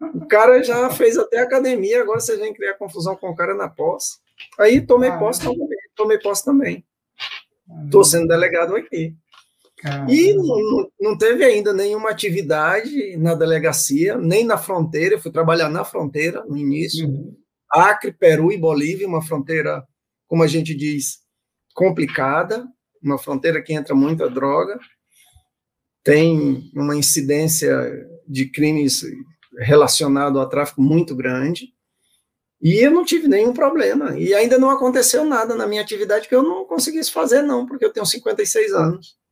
O cara já fez até academia, agora você vem criar confusão com o cara na posse. Aí tomei posse também. Tomei posse também. Estou sendo delegado aqui. Caramba. E não, não, teve ainda nenhuma atividade na delegacia, nem na fronteira. Eu fui trabalhar na fronteira no início. Uhum. Acre, Peru e Bolívia, uma fronteira, como a gente diz, complicada, uma fronteira que entra muita droga. Tem uma incidência de crimes relacionado ao tráfico muito grande. E eu não tive nenhum problema. E ainda não aconteceu nada na minha atividade que eu não conseguisse fazer, não, porque eu tenho 56 anos.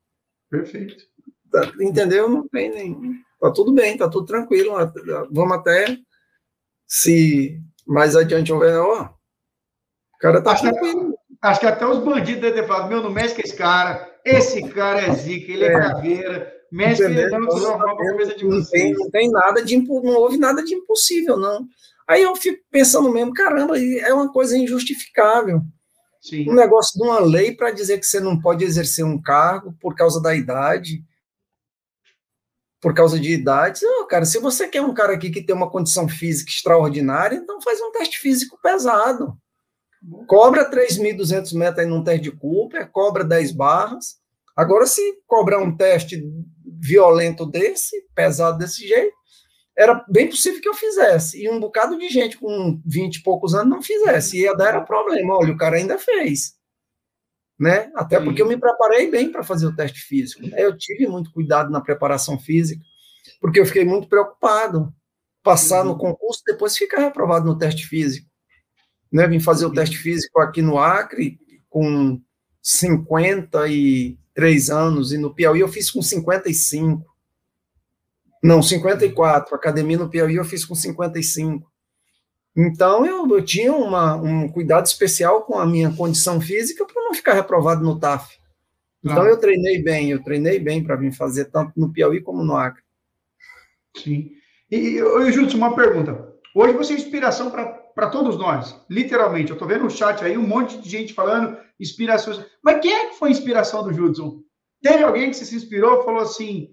Perfeito. Tá, entendeu? Não tem nem. Tá tudo bem, tá tudo tranquilo. Vamos até se mais adiante houver, ó. O cara tá acho tranquilo. Que, acho que até os bandidos devem falado: meu, não mexe com esse cara. Esse cara é zica, ele é, é caveira. Mexe dando não, não, tem, não tem nada de não houve nada de impossível, não. Aí eu fico pensando mesmo, caramba, é uma coisa injustificável. Sim. Um negócio de uma lei para dizer que você não pode exercer um cargo por causa da idade, por causa de idade. Cara, se você quer um cara aqui que tem uma condição física extraordinária, então faz um teste físico pesado. Cobra 3.200 metros aí num teste de Cooper, cobra 10 barras. Agora, se cobrar um teste violento desse, pesado desse jeito, era bem possível que eu fizesse. E um bocado de gente com 20 e poucos anos não fizesse. E ia dar era problema. Olha, o cara ainda fez. Né? Até Sim. porque eu me preparei bem para fazer o teste físico. Né? Eu tive muito cuidado na preparação física, porque eu fiquei muito preocupado. Passar no uhum. concurso, depois ficar reprovado no teste físico. Né? Vim fazer o teste físico aqui no Acre, com 53 anos, e no Piauí eu fiz com 55. Não, 54. Academia no Piauí eu fiz com 55. Então eu, eu tinha uma, um cuidado especial com a minha condição física para não ficar reprovado no TAF. Então ah. eu treinei bem, eu treinei bem para vir fazer tanto no Piauí como no Acre. Sim. E, e Júlio, uma pergunta. Hoje você é inspiração para todos nós, literalmente. Eu estou vendo no chat aí um monte de gente falando inspirações. Mas quem é que foi a inspiração do Judson? Teve alguém que se inspirou e falou assim: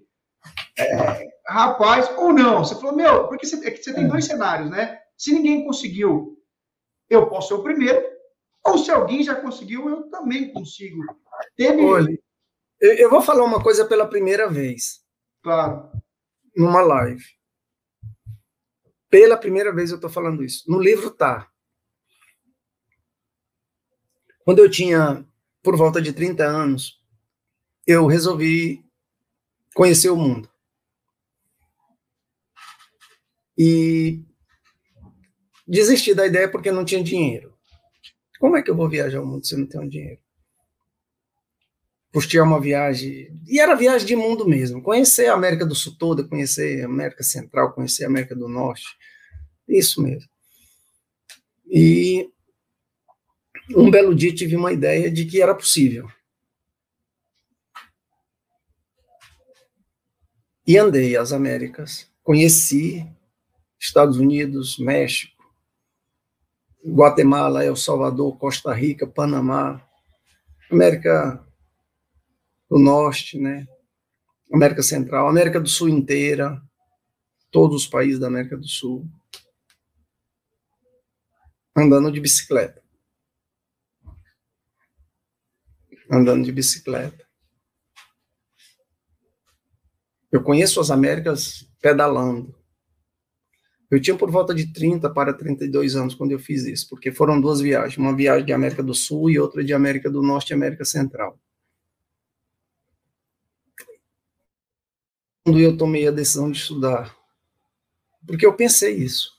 é, rapaz, ou não. Você falou, meu, porque você, é você tem dois cenários, né? Se ninguém conseguiu, eu posso ser o primeiro, ou se alguém já conseguiu, eu também consigo. Teve... Olha, eu vou falar uma coisa pela primeira vez. Claro. Numa live. Pela primeira vez eu estou falando isso. No livro tá. Quando eu tinha por volta de 30 anos, eu resolvi conhecer o mundo. E desisti da ideia porque não tinha dinheiro. Como é que eu vou viajar o mundo se eu não tenho dinheiro? Custear uma viagem. E era viagem de mundo mesmo. Conhecer a América do Sul toda, conhecer a América Central, conhecer a América do Norte. Isso mesmo. E um belo dia tive uma ideia de que era possível. E andei as Américas, conheci Estados Unidos, México, Guatemala, El Salvador, Costa Rica, Panamá, América do Norte, né? América Central, América do Sul inteira, todos os países da América do Sul, andando de bicicleta. Andando de bicicleta. Eu conheço as Américas pedalando. Eu tinha por volta de 30 para 32 anos quando eu fiz isso, porque foram duas viagens, uma viagem de América do Sul e outra de América do Norte e América Central. Quando eu tomei a decisão de estudar, porque eu pensei isso.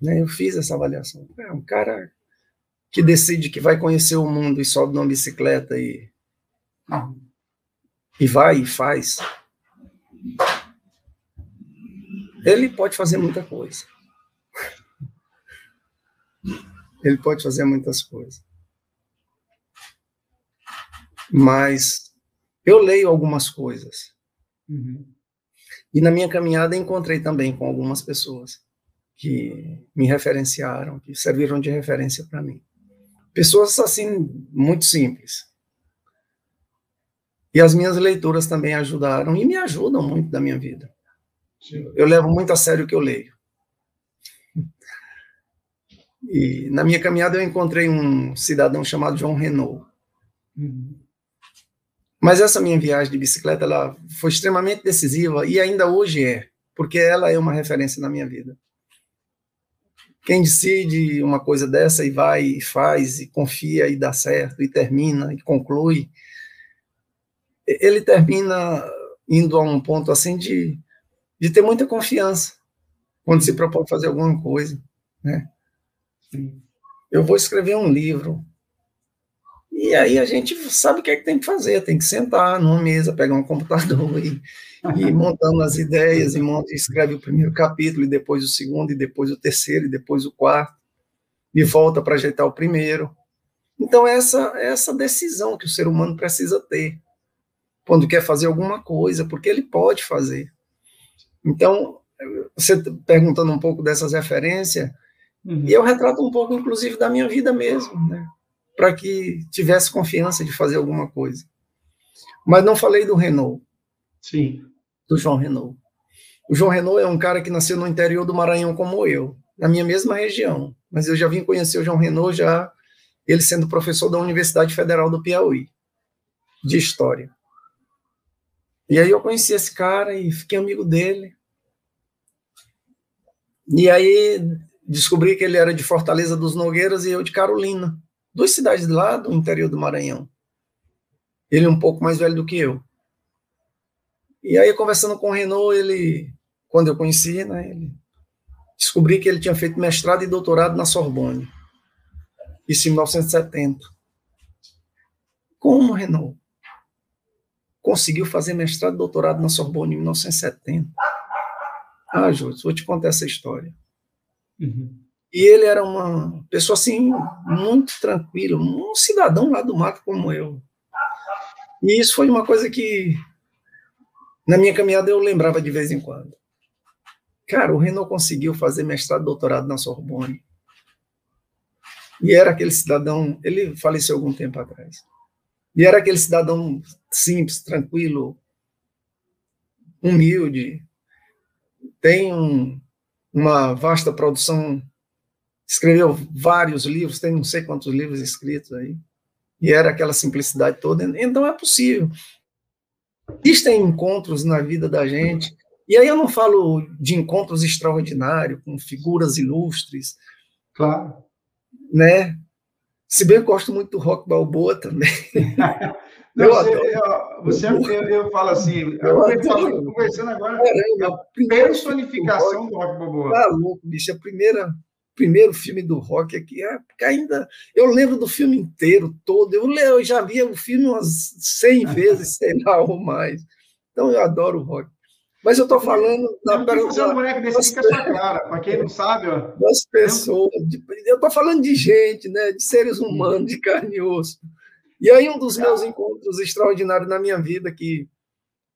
Né? Eu fiz essa avaliação. É um cara que decide que vai conhecer o mundo e sobe numa bicicleta e, e vai e faz ele pode fazer muita coisa. Ele pode fazer muitas coisas. Mas eu leio algumas coisas. Uhum. E na minha caminhada encontrei também com algumas pessoas que me referenciaram, que serviram de referência para mim. Pessoas assim, muito simples. E as minhas leituras também ajudaram e me ajudam muito da minha vida. Eu levo muito a sério o que eu leio. E na minha caminhada eu encontrei um cidadão chamado João Renault. Mas essa minha viagem de bicicleta ela foi extremamente decisiva e ainda hoje é, porque ela é uma referência na minha vida. Quem decide uma coisa dessa e vai e faz e confia e dá certo e termina e conclui, ele termina indo a um ponto assim de, de ter muita confiança quando se propõe fazer alguma coisa, né? Eu vou escrever um livro, e aí a gente sabe o que é que tem que fazer, tem que sentar numa mesa, pegar um computador e, e montando as ideias, e monta, escreve o primeiro capítulo, e depois o segundo, e depois o terceiro, e depois o quarto, e volta para ajeitar o primeiro. Então, essa essa decisão que o ser humano precisa ter quando quer fazer alguma coisa, porque ele pode fazer. Então, você perguntando um pouco dessas referências, uhum. e eu retrato um pouco, inclusive, da minha vida mesmo, né? para que tivesse confiança de fazer alguma coisa. Mas não falei do Renault. Sim. Do João Renault. O João Renault é um cara que nasceu no interior do Maranhão como eu, na minha mesma região. Mas eu já vim conhecer o João Renault já ele sendo professor da Universidade Federal do Piauí de história. E aí eu conheci esse cara e fiquei amigo dele. E aí descobri que ele era de Fortaleza dos Nogueiras e eu de Carolina duas cidades lá do interior do Maranhão. Ele é um pouco mais velho do que eu. E aí, conversando com o Renault, ele, quando eu conheci, né, ele, descobri que ele tinha feito mestrado e doutorado na Sorbonne. Isso em 1970. Como, Renault? Conseguiu fazer mestrado e doutorado na Sorbonne em 1970. Ah, Júlio, vou te contar essa história. Uhum. E ele era uma pessoa assim, muito tranquila, um cidadão lá do mato como eu. E isso foi uma coisa que, na minha caminhada, eu lembrava de vez em quando. Cara, o Renault conseguiu fazer mestrado e doutorado na Sorbonne. E era aquele cidadão, ele faleceu algum tempo atrás. E era aquele cidadão simples, tranquilo, humilde, tem um, uma vasta produção escreveu vários livros, tem não sei quantos livros escritos aí, e era aquela simplicidade toda. Então é possível. Existem encontros na vida da gente, e aí eu não falo de encontros extraordinários, com figuras ilustres. Claro. Né? Se bem que eu gosto muito do rock balboa também. Não, eu você, eu, você eu, eu, falo assim, eu, falo, conversando agora, Caramba, a personificação do rock balboa. Tá louco, bicho, a primeira primeiro filme do rock aqui, é, ainda eu lembro do filme inteiro, todo. Eu, eu já vi o filme umas 100 vezes, sei lá, ou mais. Então eu adoro o rock. Mas eu estou falando da fazer boneco desse fica sua cara, para quem não sabe, ó. Das pessoas, de, eu estou falando de gente, né, de seres humanos, de carne e osso. E aí um dos meus encontros extraordinários na minha vida que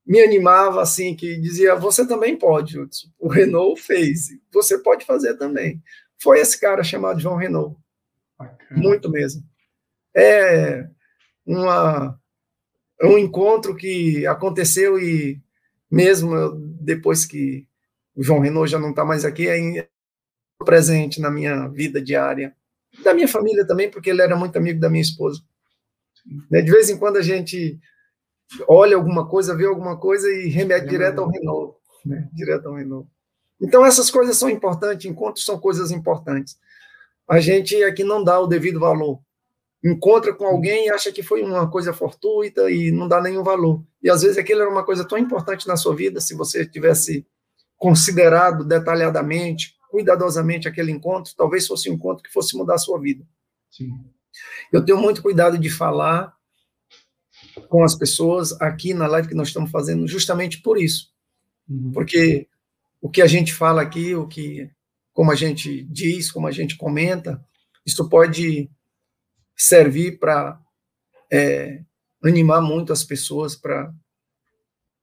me animava assim, que dizia: "Você também pode, Hudson. O Renault fez, você pode fazer também" foi esse cara chamado João Renault. Bacana. Muito mesmo. É uma, um encontro que aconteceu e mesmo depois que o João Renault já não está mais aqui, ainda é presente na minha vida diária, da minha família também, porque ele era muito amigo da minha esposa. Né, de vez em quando a gente olha alguma coisa, vê alguma coisa e remete direto ao Renault, né? direto ao Renault. Então, essas coisas são importantes, encontros são coisas importantes. A gente aqui não dá o devido valor. Encontra com alguém e acha que foi uma coisa fortuita e não dá nenhum valor. E às vezes aquilo era uma coisa tão importante na sua vida, se você tivesse considerado detalhadamente, cuidadosamente aquele encontro, talvez fosse um encontro que fosse mudar a sua vida. Sim. Eu tenho muito cuidado de falar com as pessoas aqui na live que nós estamos fazendo, justamente por isso. Uhum. Porque o que a gente fala aqui, o que, como a gente diz, como a gente comenta, Isso pode servir para é, animar muito as pessoas, para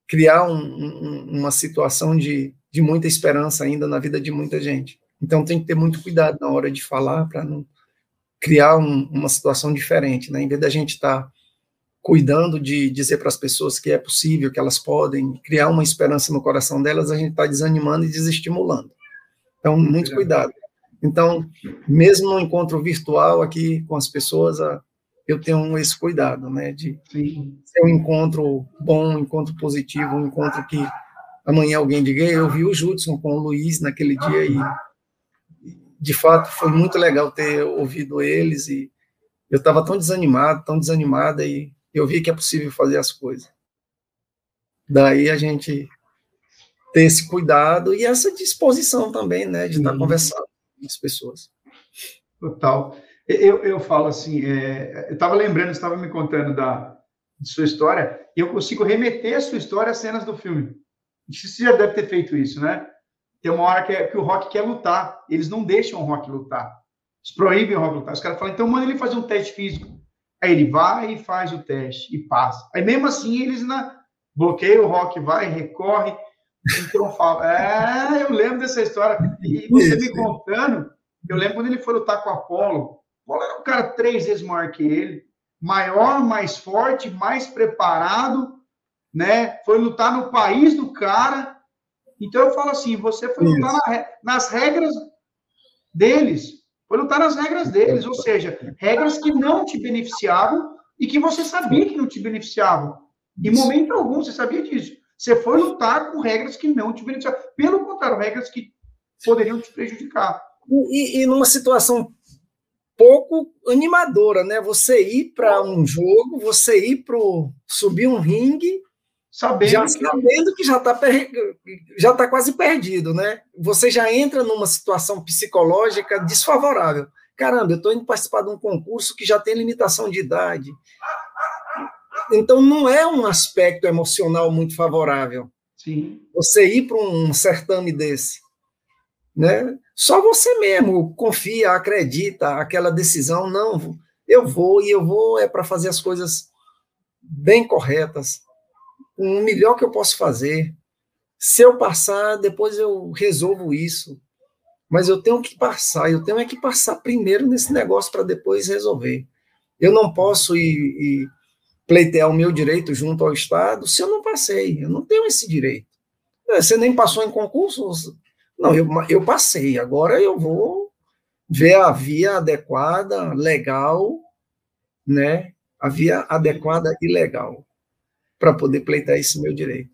criar um, um, uma situação de, de muita esperança ainda na vida de muita gente. Então tem que ter muito cuidado na hora de falar para não criar um, uma situação diferente, né? Em vez da gente estar tá cuidando de dizer para as pessoas que é possível, que elas podem, criar uma esperança no coração delas, a gente está desanimando e desestimulando. Então, muito cuidado. Então, mesmo no encontro virtual aqui com as pessoas, eu tenho esse cuidado, né, de Sim. ser um encontro bom, um encontro positivo, um encontro que amanhã alguém diga, eu vi o Judson com o Luiz naquele dia e de fato foi muito legal ter ouvido eles e eu estava tão desanimado, tão desanimada e eu vi que é possível fazer as coisas. Daí a gente ter esse cuidado e essa disposição também, né, de estar tá conversando com as pessoas. Total. Eu, eu falo assim, é, eu estava lembrando, estava me contando da sua história, e eu consigo remeter a sua história às cenas do filme. Você já deve ter feito isso, né? Tem uma hora que, é, que o Rock quer lutar, eles não deixam o Rock lutar. Eles proíbem o Rock lutar. Os caras falam, então manda ele fazer um teste físico. Aí ele vai e faz o teste e passa. Aí mesmo assim eles na, bloqueiam o Rock, vai, recorre. Então fala, é, eu lembro dessa história. E você me contando, eu lembro quando ele foi lutar com o Apolo. O Apolo era um cara três vezes maior que ele, maior, mais forte, mais preparado, né? Foi lutar no país do cara. Então eu falo assim, você foi lutar na, nas regras deles. Foi lutar nas regras deles, ou seja, regras que não te beneficiavam e que você sabia que não te beneficiavam. Em momento algum, você sabia disso. Você foi lutar com regras que não te beneficiavam. Pelo contrário, regras que poderiam te prejudicar. E, e numa situação pouco animadora, né? Você ir para um jogo, você ir para subir um ringue sabendo, já, que... sabendo que já está já tá quase perdido, né? Você já entra numa situação psicológica desfavorável. Caramba, eu estou indo participar de um concurso que já tem limitação de idade. Então, não é um aspecto emocional muito favorável. Sim. Você ir para um certame desse. Né? Só você mesmo confia, acredita, aquela decisão, não, eu vou e eu vou é para fazer as coisas bem corretas, o melhor que eu posso fazer. Se eu passar, depois eu resolvo isso. Mas eu tenho que passar, eu tenho é que passar primeiro nesse negócio para depois resolver. Eu não posso ir, ir pleitear o meu direito junto ao Estado se eu não passei. Eu não tenho esse direito. É, você nem passou em concurso? Não, eu, eu passei. Agora eu vou ver a via adequada, legal, né? A via adequada e legal para poder pleitar esse meu direito.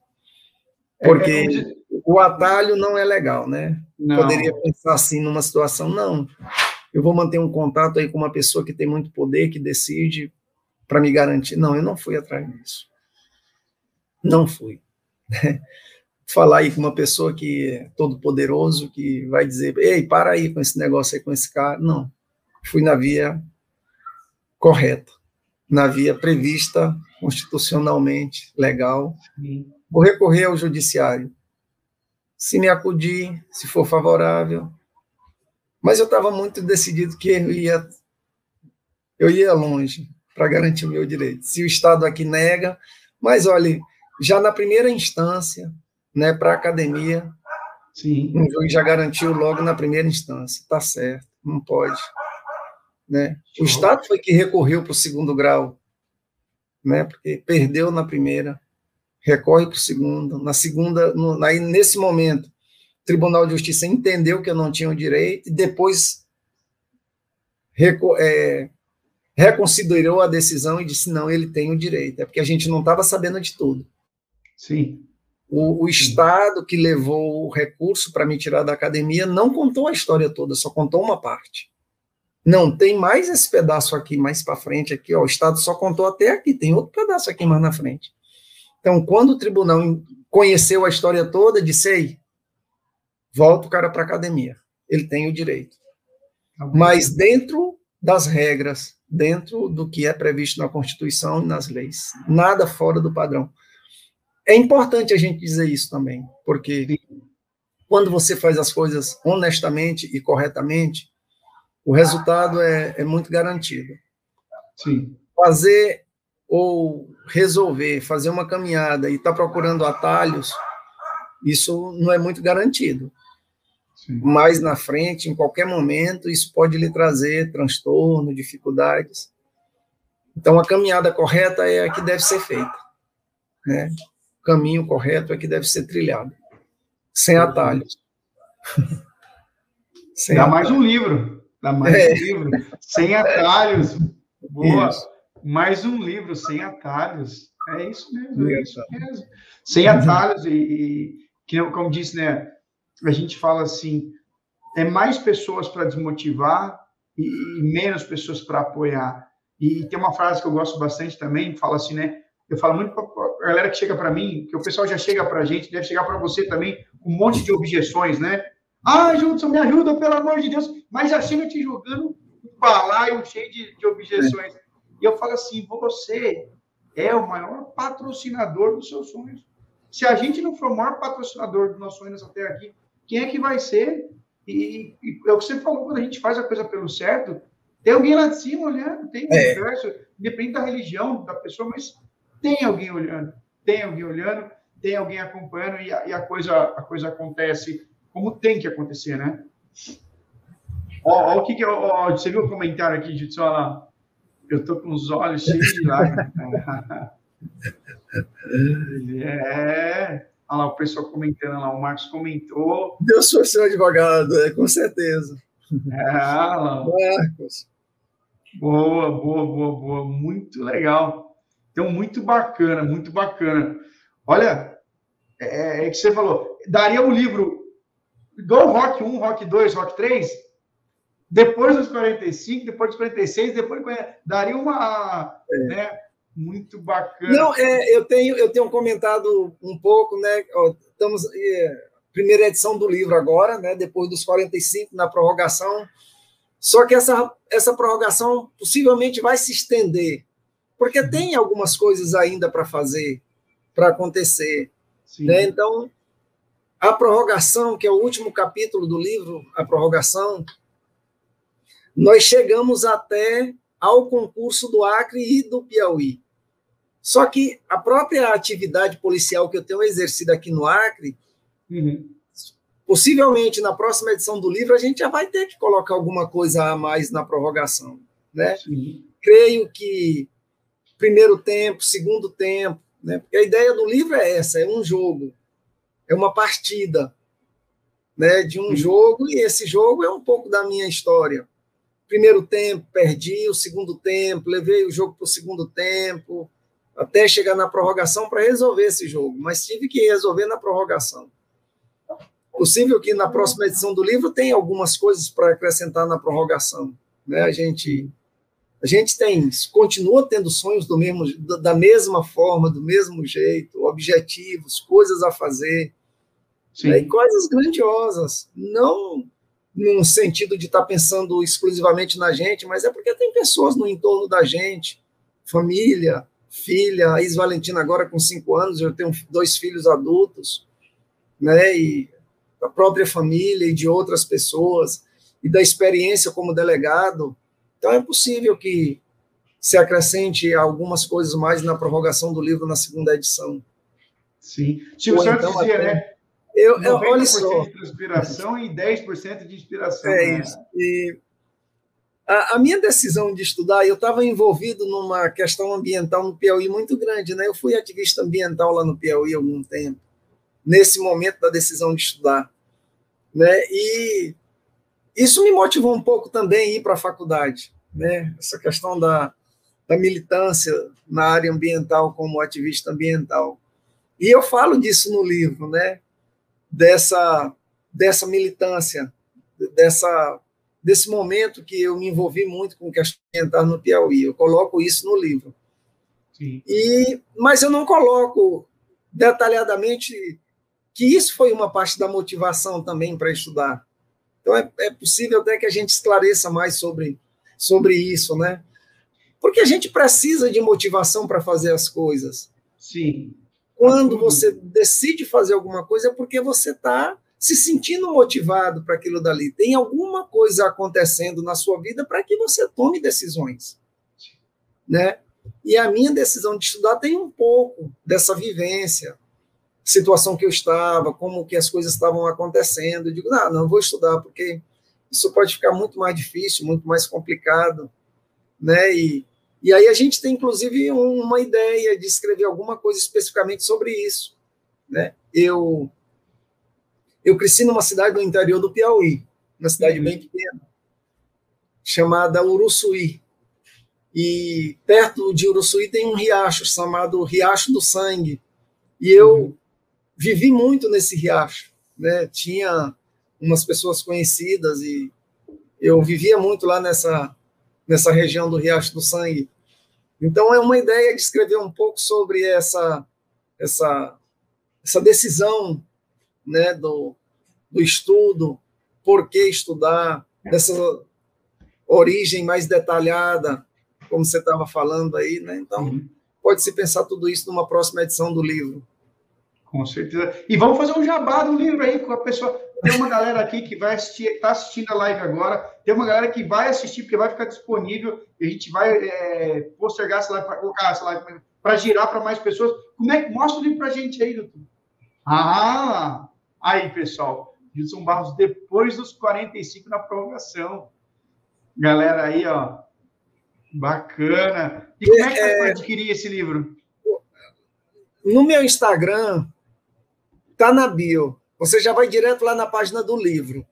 É, Porque é, é, o atalho não é legal, né? Não. Poderia pensar assim numa situação, não. Eu vou manter um contato aí com uma pessoa que tem muito poder, que decide para me garantir. Não, eu não fui atrás disso. Não fui. Falar aí com uma pessoa que é todo poderoso, que vai dizer, ei, para aí com esse negócio aí com esse cara. Não. Fui na via correta, na via prevista constitucionalmente legal, vou recorrer ao judiciário. Se me acudir, se for favorável. Mas eu estava muito decidido que eu ia, eu ia longe para garantir o meu direito. Se o Estado aqui nega, mas olha, já na primeira instância, né, para a academia, Sim. um juiz já garantiu logo na primeira instância, tá certo, não pode. Né? O Estado foi que recorreu para o segundo grau né? Porque perdeu na primeira, recorre para o segundo, na segunda, no, aí nesse momento, o Tribunal de Justiça entendeu que eu não tinha o direito e depois reco, é, reconsiderou a decisão e disse não, ele tem o direito. É porque a gente não estava sabendo de tudo. Sim. O, o Estado que levou o recurso para me tirar da academia não contou a história toda, só contou uma parte. Não, tem mais esse pedaço aqui, mais para frente aqui, ó, o Estado só contou até aqui, tem outro pedaço aqui mais na frente. Então, quando o tribunal conheceu a história toda, disse, ei, volta o cara para a academia, ele tem o direito. Tá Mas dentro das regras, dentro do que é previsto na Constituição e nas leis, nada fora do padrão. É importante a gente dizer isso também, porque quando você faz as coisas honestamente e corretamente, o resultado é, é muito garantido. Sim. Fazer ou resolver, fazer uma caminhada e estar tá procurando atalhos, isso não é muito garantido. Sim. Mais na frente, em qualquer momento, isso pode lhe trazer transtorno, dificuldades. Então, a caminhada correta é a que deve ser feita. Né? O caminho correto é que deve ser trilhado, sem atalhos. sem Dá atalhos. mais um livro. Dá mais é. um livro. Sem atalhos. Boa. Isso. Mais um livro, sem atalhos. É isso mesmo, é isso mesmo. Sem atalhos e, e que, como disse, né? A gente fala assim, é mais pessoas para desmotivar e, e menos pessoas para apoiar. E tem uma frase que eu gosto bastante também, fala assim, né? Eu falo muito para a galera que chega para mim, que o pessoal já chega para a gente, deve chegar para você também, um monte de objeções, né? Ah, Judson, me ajuda, pelo amor de Deus. Mas já chega te jogando um balaio cheio de, de objeções. É. E eu falo assim, você é o maior patrocinador dos seus sonhos. Se a gente não for o maior patrocinador dos nossos sonhos até aqui, quem é que vai ser? E, e é o que você falou, quando a gente faz a coisa pelo certo, tem alguém lá de cima olhando, tem um é. universo, independente da religião da pessoa, mas tem alguém olhando, tem alguém olhando, tem alguém acompanhando e a, e a coisa, a coisa acontece como tem que acontecer, né? Ó, ó o que que ó, você viu o comentário aqui, de lá? Eu tô com os olhos cheios de lágrimas. é. Olha lá, o pessoal comentando lá, o Marcos comentou. Deus foi seu advogado, é, com certeza. É. Marcos. Boa, boa, boa, boa. Muito legal. Então, muito bacana, muito bacana. Olha, é, é que você falou, daria um livro igual Rock 1, Rock 2, Rock 3, depois dos 45, depois dos 46, depois daria uma. É. Né, muito bacana. Não, é, eu tenho eu tenho comentado um pouco, né? Estamos é, primeira edição do livro agora, né? Depois dos 45 na prorrogação. Só que essa, essa prorrogação possivelmente vai se estender, porque uhum. tem algumas coisas ainda para fazer, para acontecer. Né? Então, a prorrogação, que é o último capítulo do livro, a prorrogação, nós chegamos até ao concurso do Acre e do Piauí. Só que a própria atividade policial que eu tenho exercido aqui no Acre, uhum. Possivelmente, na próxima edição do livro, a gente já vai ter que colocar alguma coisa a mais na prorrogação. Né? Creio que primeiro tempo, segundo tempo, né? porque a ideia do livro é essa: é um jogo, é uma partida né, de um Sim. jogo, e esse jogo é um pouco da minha história. Primeiro tempo, perdi, o segundo tempo, levei o jogo para o segundo tempo, até chegar na prorrogação para resolver esse jogo, mas tive que resolver na prorrogação. Possível que na próxima edição do livro tenha algumas coisas para acrescentar na prorrogação. Né? A gente a gente tem, continua tendo sonhos do mesmo, da mesma forma, do mesmo jeito, objetivos, coisas a fazer, né? e coisas grandiosas. Não num sentido de estar tá pensando exclusivamente na gente, mas é porque tem pessoas no entorno da gente, família, filha, a Is Valentina agora com cinco anos, eu tenho dois filhos adultos, né? E da própria família e de outras pessoas, e da experiência como delegado. Então, é possível que se acrescente algumas coisas mais na prorrogação do livro na segunda edição. Sim. Ou Santos então, dizia, até... né? Eu, eu, olha só. de transpiração e 10% de inspiração. É né? isso. E a, a, minha decisão de estudar, eu estava envolvido numa questão ambiental no Piauí muito grande, né? Eu fui ativista ambiental lá no Piauí há algum tempo nesse momento da decisão de estudar. Né? E isso me motivou um pouco também a ir para a faculdade, né? essa questão da, da militância na área ambiental como ativista ambiental. E eu falo disso no livro, né? Dessa, dessa militância, dessa, desse momento que eu me envolvi muito com questão ambiental no Piauí. Eu coloco isso no livro. Sim. E, mas eu não coloco detalhadamente que isso foi uma parte da motivação também para estudar. Então é, é, possível até que a gente esclareça mais sobre, sobre isso, né? Porque a gente precisa de motivação para fazer as coisas. Sim. Quando você decide fazer alguma coisa é porque você está se sentindo motivado para aquilo dali. Tem alguma coisa acontecendo na sua vida para que você tome decisões, né? E a minha decisão de estudar tem um pouco dessa vivência, situação que eu estava, como que as coisas estavam acontecendo. Eu digo, não, não vou estudar porque isso pode ficar muito mais difícil, muito mais complicado, né? E, e aí a gente tem inclusive uma ideia de escrever alguma coisa especificamente sobre isso, né? Eu eu cresci numa cidade do interior do Piauí, uma cidade uhum. bem pequena, chamada Uruçuí. E perto de Uruçuí tem um riacho chamado Riacho do Sangue. E eu uhum. vivi muito nesse riacho. Né? Tinha umas pessoas conhecidas e eu vivia muito lá nessa, nessa região do Riacho do Sangue. Então é uma ideia de escrever um pouco sobre essa essa essa decisão né, do, do estudo, por que estudar, dessa origem mais detalhada, como você estava falando aí, né? Então, uhum. pode-se pensar tudo isso numa próxima edição do livro. Com certeza. E vamos fazer um jabá do livro aí com a pessoa. Tem uma galera aqui que vai assistir, está assistindo a live agora. Tem uma galera que vai assistir, porque vai ficar disponível. E a gente vai é, postergar essa live, para colocar essa live para girar para mais pessoas. Como é que mostra o livro para a gente aí, doutor? Ah, aí, pessoal. Gilson Barros, depois dos 45 na prorrogação. Galera aí, ó. Bacana. E como é que é, para adquirir esse livro? No meu Instagram, tá na bio. Você já vai direto lá na página do livro.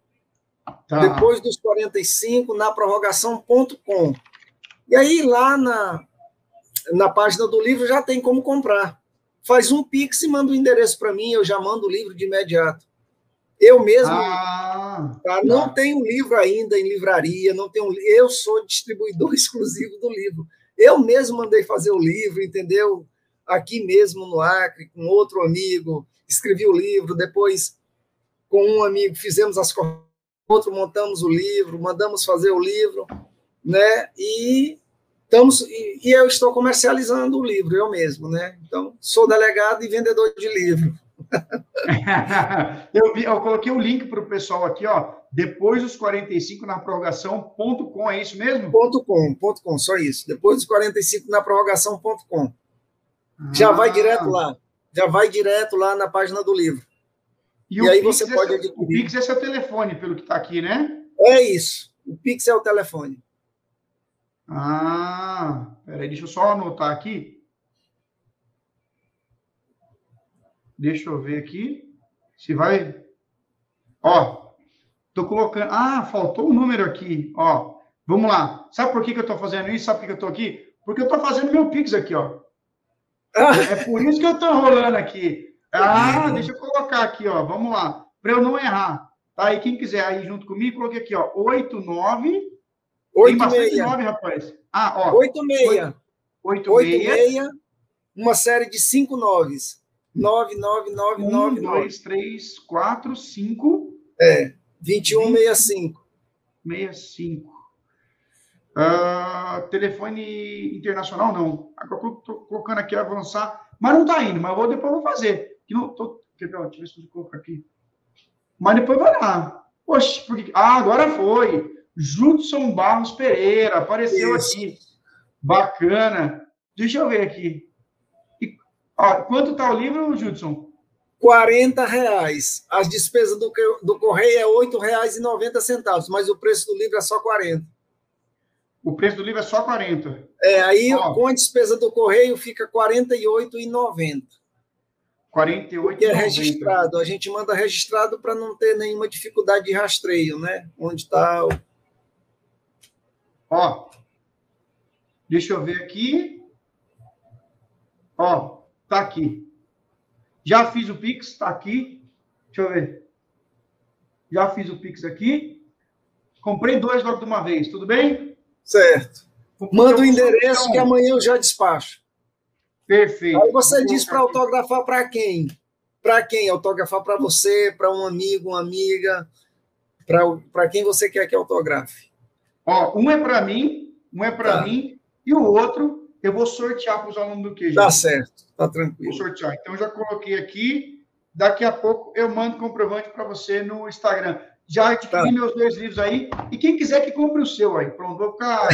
Tá. Depois dos 45, na prorrogação.com. E aí, lá na, na página do livro, já tem como comprar. Faz um pix e manda o endereço para mim, eu já mando o livro de imediato. Eu mesmo ah, tá, não tá. tenho livro ainda em livraria, não tenho. Eu sou distribuidor exclusivo do livro. Eu mesmo mandei fazer o livro, entendeu? Aqui mesmo no Acre, com outro amigo, escrevi o livro. Depois, com um amigo, fizemos as outro montamos o livro, mandamos fazer o livro, né? E estamos e, e eu estou comercializando o livro eu mesmo, né? Então sou delegado e vendedor de livro. eu, vi, eu coloquei o link para o pessoal aqui, ó. Depois dos 45 na prorrogação.com, é isso mesmo? Ponto .com, ponto .com, só isso. Depois dos 45 na prorrogação.com. Ah. Já vai direto lá. Já vai direto lá na página do livro. E, e aí Pix você é pode adquirir. O Pix é seu telefone, pelo que está aqui, né? É isso. O Pix é o telefone. Ah, peraí, deixa eu só anotar aqui. Deixa eu ver aqui. Se vai. Ó, tô colocando. Ah, faltou um número aqui. Ó, vamos lá. Sabe por que, que eu tô fazendo isso? Sabe por que, que eu tô aqui? Porque eu tô fazendo meu Pix aqui, ó. É por isso que eu tô rolando aqui. Ah, deixa eu colocar aqui, ó. Vamos lá. Para eu não errar. Tá aí, quem quiser aí junto comigo, coloquei aqui, ó. 89. 86. Tem 9, rapaz. Ah, ó. 86. 86. Uma série de cinco noves. 99999. 1, 2, 3, 4, 5. É, 2165. 65. Uh, telefone internacional, não. Agora eu estou colocando aqui avançar, mas não está indo, mas eu vou, depois eu vou fazer. Que não, tô, quer ver, deixa eu ver se eu colocar aqui. Mas depois vai lá. Poxa, porque... Ah, agora foi. Judson Barros Pereira, apareceu Isso. aqui. Bacana. Deixa eu ver aqui. Ó, quanto está o livro, Judson? 40 reais. As despesas do, do correio é R$ 8,90, mas o preço do livro é só 40. O preço do livro é só 40. É, aí Ó, com a despesa do correio fica R$ 48,90. 48 Que é registrado. A gente manda registrado para não ter nenhuma dificuldade de rastreio, né? Onde está o. Ó. Deixa eu ver aqui. Ó. Está aqui. Já fiz o Pix, está aqui. Deixa eu ver. Já fiz o Pix aqui. Comprei dois logo de uma vez, tudo bem? Certo. Manda o endereço então, que amanhã eu já despacho. Perfeito. Aí você diz para autografar para quem? Para quem? Autografar para você, para um amigo, uma amiga, para quem você quer que autografe? Ó, um é para mim, um é para tá. mim, e o outro eu vou sortear para os alunos do QG. Tá certo, tá tranquilo. Vou sortear. Então, já coloquei aqui. Daqui a pouco eu mando comprovante para você no Instagram. Já adquiri tá. meus dois livros aí. E quem quiser que compre o seu aí. Pronto, vou ficar.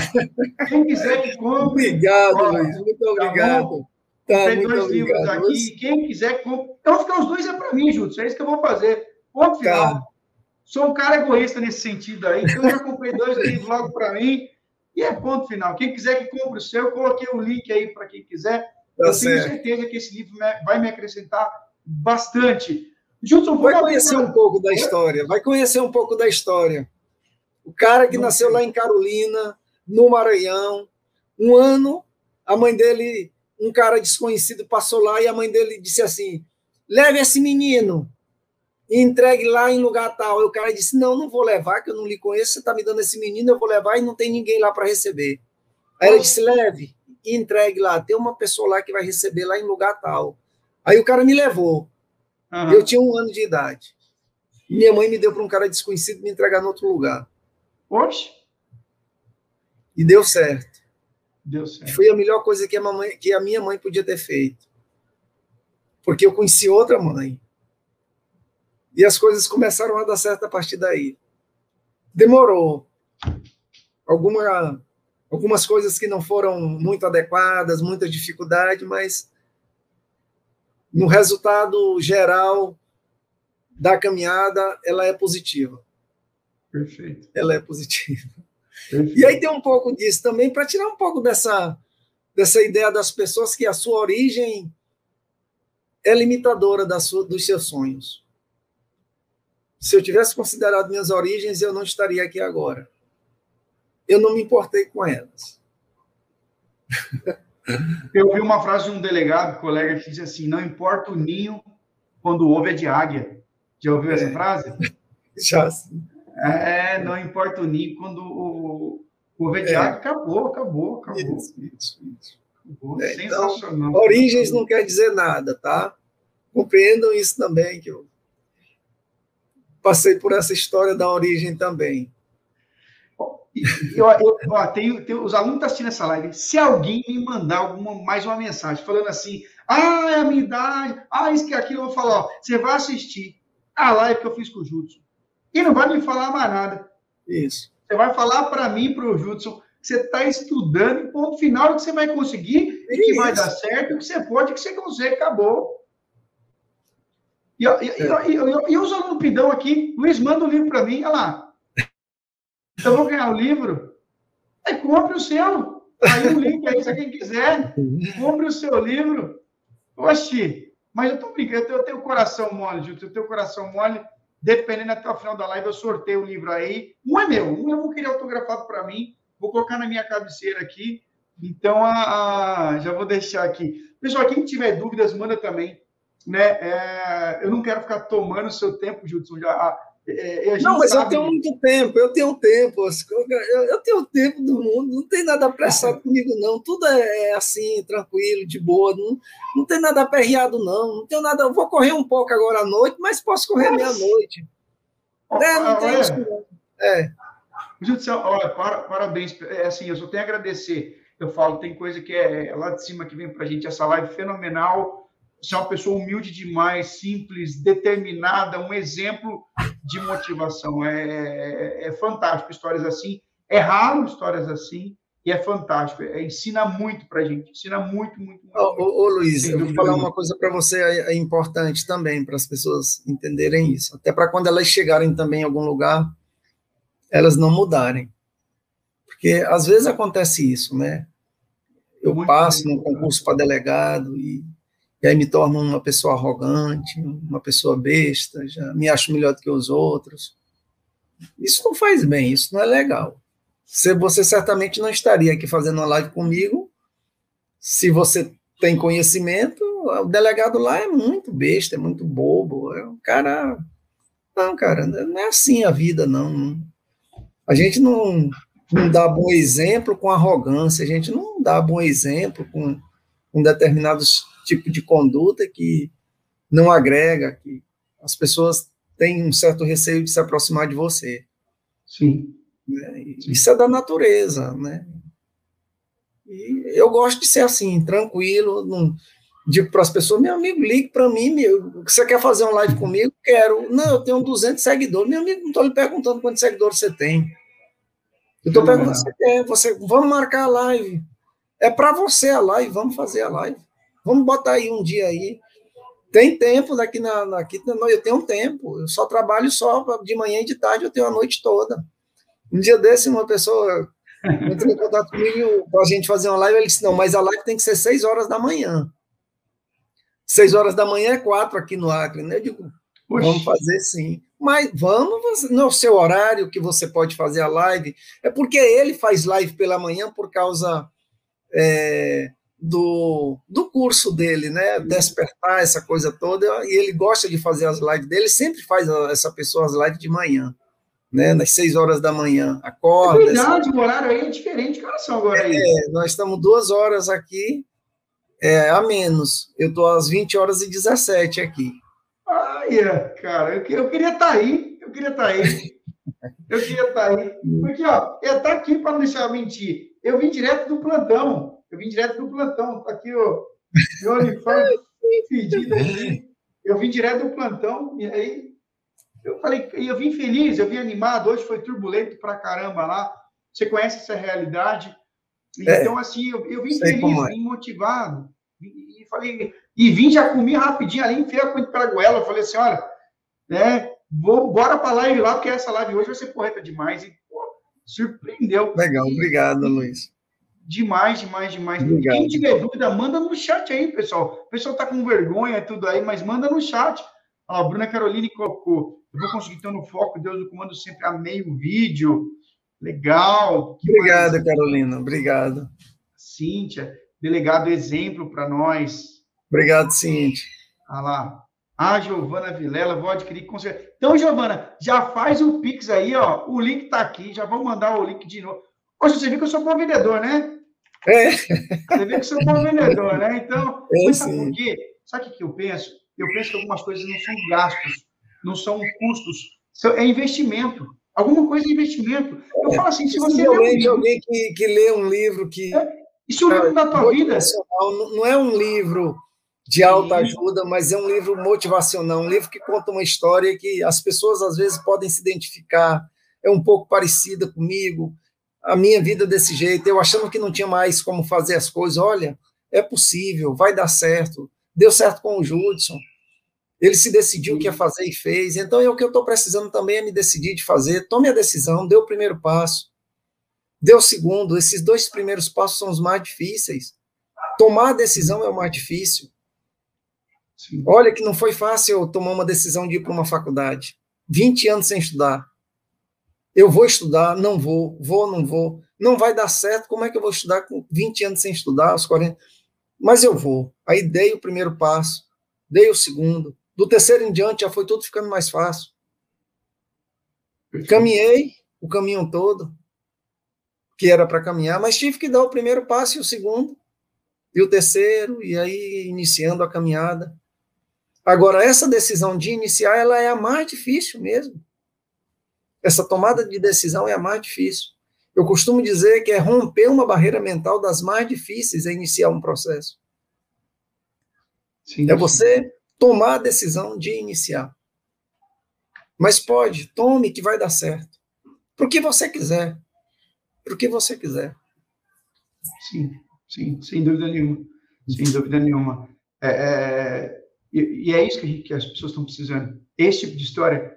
Quem quiser que compre. Obrigado, Luiz. Muito tá obrigado. Tá, Tem dois livros aqui. Quem quiser. Então, ficar os dois é para mim, Júlio. É isso que eu vou fazer. Ponto final. Tá. Sou um cara egoísta nesse sentido aí. Então, eu já comprei dois livros logo para mim. E é ponto final. Quem quiser que compre o seu, eu coloquei o link aí para quem quiser. Tá eu certo. tenho certeza que esse livro vai me acrescentar bastante. Judson, vai conhecer um pouco da história. Vai conhecer um pouco da história. O cara que nasceu lá em Carolina, no Maranhão, um ano, a mãe dele, um cara desconhecido, passou lá e a mãe dele disse assim: leve esse menino e entregue lá em lugar tal. E o cara disse: Não, não vou levar, que eu não lhe conheço. Você está me dando esse menino, eu vou levar e não tem ninguém lá para receber. Aí ele disse: Leve e entregue lá. Tem uma pessoa lá que vai receber lá em lugar tal. Aí o cara me levou. Uhum. Eu tinha um ano de idade. Minha mãe me deu para um cara desconhecido me entregar em outro lugar. Oxe. E deu certo. Deu certo. Foi a melhor coisa que a, mamãe, que a minha mãe podia ter feito. Porque eu conheci outra mãe e as coisas começaram a dar certo a partir daí. Demorou. Alguma, algumas coisas que não foram muito adequadas, muita dificuldade, mas no resultado geral da caminhada, ela é positiva. Perfeito. Ela é positiva. E aí tem um pouco disso também, para tirar um pouco dessa, dessa ideia das pessoas que a sua origem é limitadora da sua, dos seus sonhos. Se eu tivesse considerado minhas origens, eu não estaria aqui agora. Eu não me importei com elas. Eu vi uma frase de um delegado, colega, que disse assim: não importa o ninho quando o ovo é de águia. Já ouviu essa é. frase? Já sim. É, não importa o ninho quando o, o é. Acabou, acabou, acabou. Isso, isso, isso. Acabou. É, então, Sensacional. Então, origens não quer dizer nada, tá? Compreendam isso também, que eu passei por essa história da origem também. Eu, eu, ó, tenho, tenho, os alunos estão assistindo essa live. Se alguém me mandar alguma, mais uma mensagem falando assim, ah, é a minha idade, ah, isso que é aquilo, eu vou falar, ó, você vai assistir a live que eu fiz com o Judson. E não vai me falar mais nada. Isso. Você vai falar para mim, para o Judson, que você está estudando, e ponto final que você vai conseguir, e que vai dar certo, que você pode, que você consegue, acabou. E, e, é. e, e, os alunos pidão aqui, Luiz, manda o um livro para mim, olha lá. Eu vou ganhar o livro. Aí compre o seu. Aí o link aí, se quem quiser, compre o seu livro. Oxi, mas eu tô brincando, eu tenho o coração mole, Júlio, eu tenho o coração mole. Dependendo até o final da live, eu sorteio o livro aí. Um é meu, um eu vou querer autografado para mim, vou colocar na minha cabeceira aqui. Então, a, a, já vou deixar aqui. Pessoal, quem tiver dúvidas, manda também né? É, eu não quero ficar tomando seu tempo, Judson. Já, é, é não, mas sabe... eu tenho muito tempo, eu tenho tempo, eu, eu tenho o tempo do mundo, não tem nada apressado comigo, não. Tudo é, é assim, tranquilo, de boa, não, não tem nada aperreado, não. Não tenho nada. Eu vou correr um pouco agora à noite, mas posso correr meia-noite. É, não tem isso, não. É. Judson, olha, parabéns. É assim, eu só tenho a agradecer. Eu falo, tem coisa que é, é lá de cima que vem para a gente, essa live fenomenal você é uma pessoa humilde demais, simples, determinada, um exemplo de motivação. É, é, é fantástico histórias assim. É raro histórias assim e é fantástico. É, ensina muito para a gente. Ensina muito, muito, muito. Ô, ô, Luiz, eu vou falar uma coisa para você é, é importante também para as pessoas entenderem isso. Até para quando elas chegarem também em algum lugar, elas não mudarem. Porque às vezes acontece isso, né? Eu muito passo num concurso para delegado e e aí me torno uma pessoa arrogante, uma pessoa besta, já me acho melhor do que os outros. Isso não faz bem, isso não é legal. Você, certamente não estaria aqui fazendo uma live comigo se você tem conhecimento. O delegado lá é muito besta, é muito bobo. É um cara. Não, cara, não é assim a vida, não. A gente não, não dá bom exemplo com arrogância, a gente não dá bom exemplo com, com determinados tipo de conduta que não agrega, que as pessoas têm um certo receio de se aproximar de você. Sim. Né? Isso é da natureza, né? E eu gosto de ser assim, tranquilo, não, digo para as pessoas, meu amigo, ligue para mim, meu, você quer fazer uma live comigo? Quero. Não, eu tenho 200 seguidores. Meu amigo, não estou lhe perguntando quantos seguidores você tem. Eu estou perguntando, você quer, você, vamos marcar a live. É para você a live, vamos fazer a live. Vamos botar aí um dia aí. Tem tempo daqui na, aqui, eu tenho um tempo. Eu só trabalho só de manhã e de tarde, eu tenho a noite toda. Um dia desse, uma pessoa entrou em contato comigo para a gente fazer uma live. Ele disse: Não, mas a live tem que ser seis horas da manhã. Seis horas da manhã é quatro aqui no Acre, né? Eu digo: Vamos fazer sim. Mas vamos, no seu horário que você pode fazer a live. É porque ele faz live pela manhã por causa é, do, do curso dele, né? Despertar essa coisa toda. E ele gosta de fazer as lives dele, sempre faz essa pessoa as lives de manhã né, nas seis horas da manhã, acorda. É verdade, assim. o horário aí é diferente, cara, são agora aí. É, nós estamos duas horas aqui, é, a menos. Eu estou às 20 horas e 17 aqui. Ai, cara, eu, eu queria estar tá aí, eu queria estar tá aí. Eu queria estar tá aí. Porque, ó, eu estar aqui para não deixar mentir. Eu vim direto do plantão. Eu vim direto do plantão. Tá aqui, ó. Meu uniforme pedido aqui. Eu vim direto do plantão. E aí, eu falei, eu vim feliz, eu vim animado, hoje foi turbulento pra caramba lá. Você conhece essa realidade? É, então, assim, eu, eu vim feliz, é. vim motivado. E, e, falei, e vim, já comi rapidinho ali, enfiei a coisa para goela. Eu falei assim: olha, né, vou, bora para a live lá, porque essa live hoje vai ser correta demais. E, pô, surpreendeu. Legal, obrigado, Luiz. Demais, demais, demais. Obrigado. Quem tiver dúvida, manda no chat aí, pessoal. O pessoal tá com vergonha tudo aí, mas manda no chat. a Bruna Caroline colocou. Eu vou conseguir estar no foco, Deus do comando sempre amei o vídeo. Legal. Obrigado, mais... Carolina. Obrigado. Cíntia, delegado exemplo para nós. Obrigado, Cíntia. Ah lá. Ah, Giovana Vilela, vou adquirir com certeza. Então, Giovana, já faz o Pix aí, ó. O link está aqui, já vou mandar o link de novo. Poxa, você viu que eu sou bom vendedor, né? É. Você viu que eu sou bom vendedor, né? Então, é, sabe por quê? Sabe o que eu penso? Eu penso que algumas coisas não são gastos não são custos, é investimento. Alguma coisa é investimento. Eu é, falo assim, se você lê um livro, alguém que, que lê um livro que é, isso é um livro da tua vida não é um livro de alta ajuda, mas é um livro motivacional, um livro que conta uma história que as pessoas às vezes podem se identificar, é um pouco parecida comigo, a minha vida desse jeito, eu achando que não tinha mais como fazer as coisas, olha, é possível, vai dar certo, deu certo com o Judson, ele se decidiu o que ia fazer e fez. Então, é o que eu estou precisando também é me decidir de fazer. Tome a decisão, dê o primeiro passo, dê o segundo. Esses dois primeiros passos são os mais difíceis. Tomar a decisão é o mais difícil. Sim. Olha que não foi fácil eu tomar uma decisão de ir para uma faculdade. 20 anos sem estudar. Eu vou estudar, não vou, vou, não vou. Não vai dar certo, como é que eu vou estudar com 20 anos sem estudar, aos 40? Mas eu vou. Aí dei o primeiro passo, dei o segundo, do terceiro em diante já foi tudo ficando mais fácil. Caminhei o caminho todo, que era para caminhar, mas tive que dar o primeiro passo e o segundo, e o terceiro, e aí iniciando a caminhada. Agora, essa decisão de iniciar, ela é a mais difícil mesmo. Essa tomada de decisão é a mais difícil. Eu costumo dizer que é romper uma barreira mental das mais difíceis é iniciar um processo. Sim, é você tomar a decisão de iniciar. Mas pode, tome que vai dar certo. Por que você quiser. Por que você quiser. Sim, sim, sem dúvida nenhuma. Sem dúvida nenhuma. É, é, e, e, é isso que, gente, que, as pessoas estão precisando. Esse tipo de história.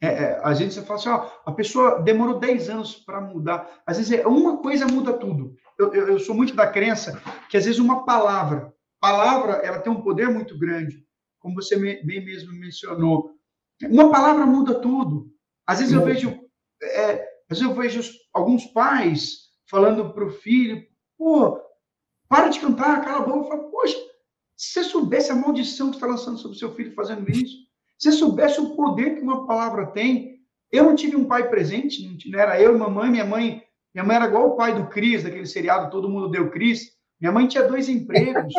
É, é, às vezes você fala assim, ó, a pessoa demorou 10 anos para mudar. Às vezes é, uma coisa muda tudo. Eu, eu, eu sou muito da crença que às vezes uma palavra, palavra, ela tem um poder muito grande como você bem mesmo mencionou. Uma palavra muda tudo. Às vezes eu vejo, é, às vezes eu vejo alguns pais falando para o filho, pô, para de cantar, cala a boca. Eu falo, poxa, se você soubesse a maldição que está lançando sobre o seu filho fazendo isso, se você soubesse o poder que uma palavra tem. Eu não tive um pai presente, não era eu e mamãe, minha mãe, minha mãe era igual o pai do Cris, daquele seriado Todo Mundo Deu Cris. Minha mãe tinha dois empregos.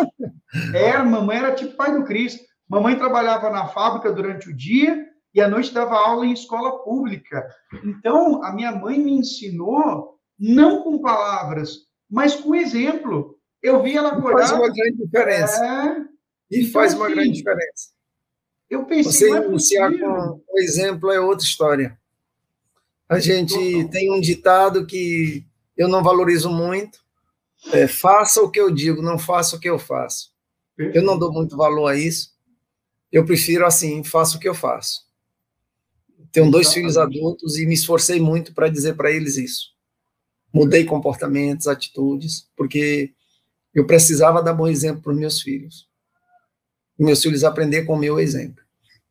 Era, mamãe era tipo pai do Cris. Mamãe trabalhava na fábrica durante o dia e à noite dava aula em escola pública. Então, a minha mãe me ensinou, não com palavras, mas com exemplo. Eu vi ela acordar. Faz uma grande diferença. É, E então, faz uma assim, grande diferença. Eu pensei, Você é iniciar com um exemplo é outra história. A gente tem um ditado que eu não valorizo muito, é, faça o que eu digo, não faça o que eu faço. Eu não dou muito valor a isso. Eu prefiro assim, faço o que eu faço. Tenho dois filhos adultos e me esforcei muito para dizer para eles isso. Mudei comportamentos, atitudes, porque eu precisava dar bom exemplo para os meus filhos. Meus filhos aprender com o meu exemplo.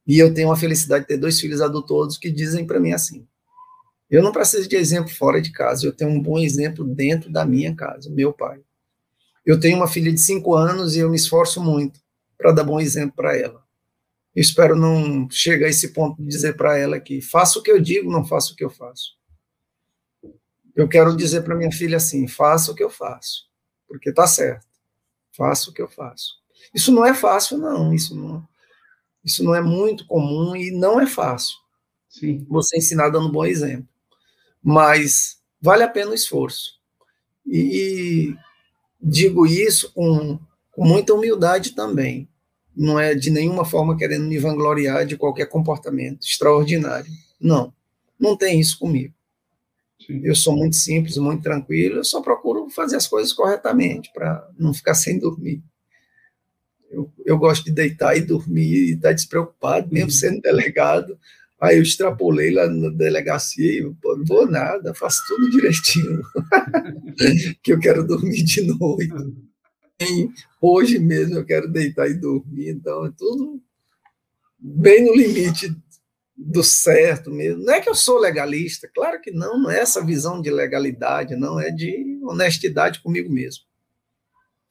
E eu tenho a felicidade de ter dois filhos adultos que dizem para mim assim: eu não preciso de exemplo fora de casa, eu tenho um bom exemplo dentro da minha casa, meu pai. Eu tenho uma filha de cinco anos e eu me esforço muito para dar bom exemplo para ela. Eu espero não chegar a esse ponto de dizer para ela que faça o que eu digo, não faça o que eu faço. Eu quero dizer para minha filha assim: faça o que eu faço, porque está certo. Faça o que eu faço. Isso não é fácil, não. Isso não, isso não é muito comum e não é fácil. Sim. Você ensinar dando um bom exemplo mas vale a pena o esforço. E, e digo isso com, com muita humildade também. Não é de nenhuma forma querendo me vangloriar de qualquer comportamento extraordinário. Não, não tem isso comigo. Sim. Eu sou muito simples, muito tranquilo, eu só procuro fazer as coisas corretamente para não ficar sem dormir. Eu, eu, gosto de deitar e dormir e estar despreocupado, mesmo uhum. sendo delegado, Aí eu extrapolei lá na delegacia e eu, não vou nada, faço tudo direitinho, que eu quero dormir de noite. E hoje mesmo eu quero deitar e dormir, então é tudo bem no limite do certo mesmo. Não é que eu sou legalista, claro que não, não é essa visão de legalidade, não, é de honestidade comigo mesmo.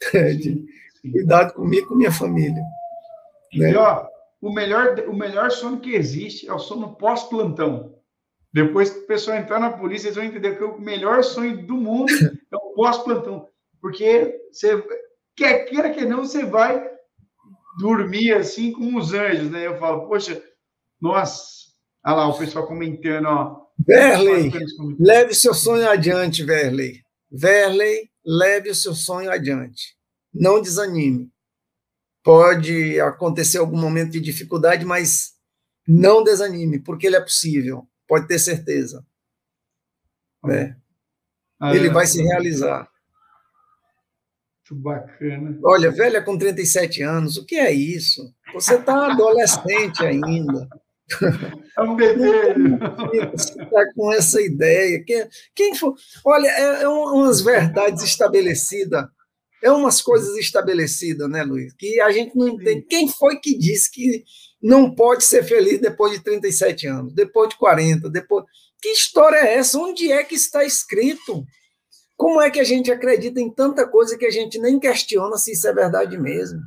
É de cuidado comigo e com minha família. Né? E, ó, o melhor, o melhor sono que existe é o sono pós-plantão. Depois que o pessoal entrar na polícia, eles vão entender que o melhor sonho do mundo é o pós-plantão. Porque você, quer queira que não, você vai dormir assim com os anjos, né? Eu falo, poxa, nossa, olha lá o pessoal comentando, ó. Verley, leve seu sonho adiante, Verley. Verley, leve o seu sonho adiante. Não desanime pode acontecer algum momento de dificuldade, mas não desanime, porque ele é possível, pode ter certeza. Né? Ah, ele é, vai se realizar. Muito bacana. Olha, velha com 37 anos, o que é isso? Você está adolescente ainda. É um bebê. Você está com essa ideia. Quem, quem for, olha, é, é umas verdades estabelecidas é umas coisas estabelecidas, né, Luiz? Que a gente não entende. Quem foi que disse que não pode ser feliz depois de 37 anos, depois de 40, depois. Que história é essa? Onde é que está escrito? Como é que a gente acredita em tanta coisa que a gente nem questiona se isso é verdade mesmo?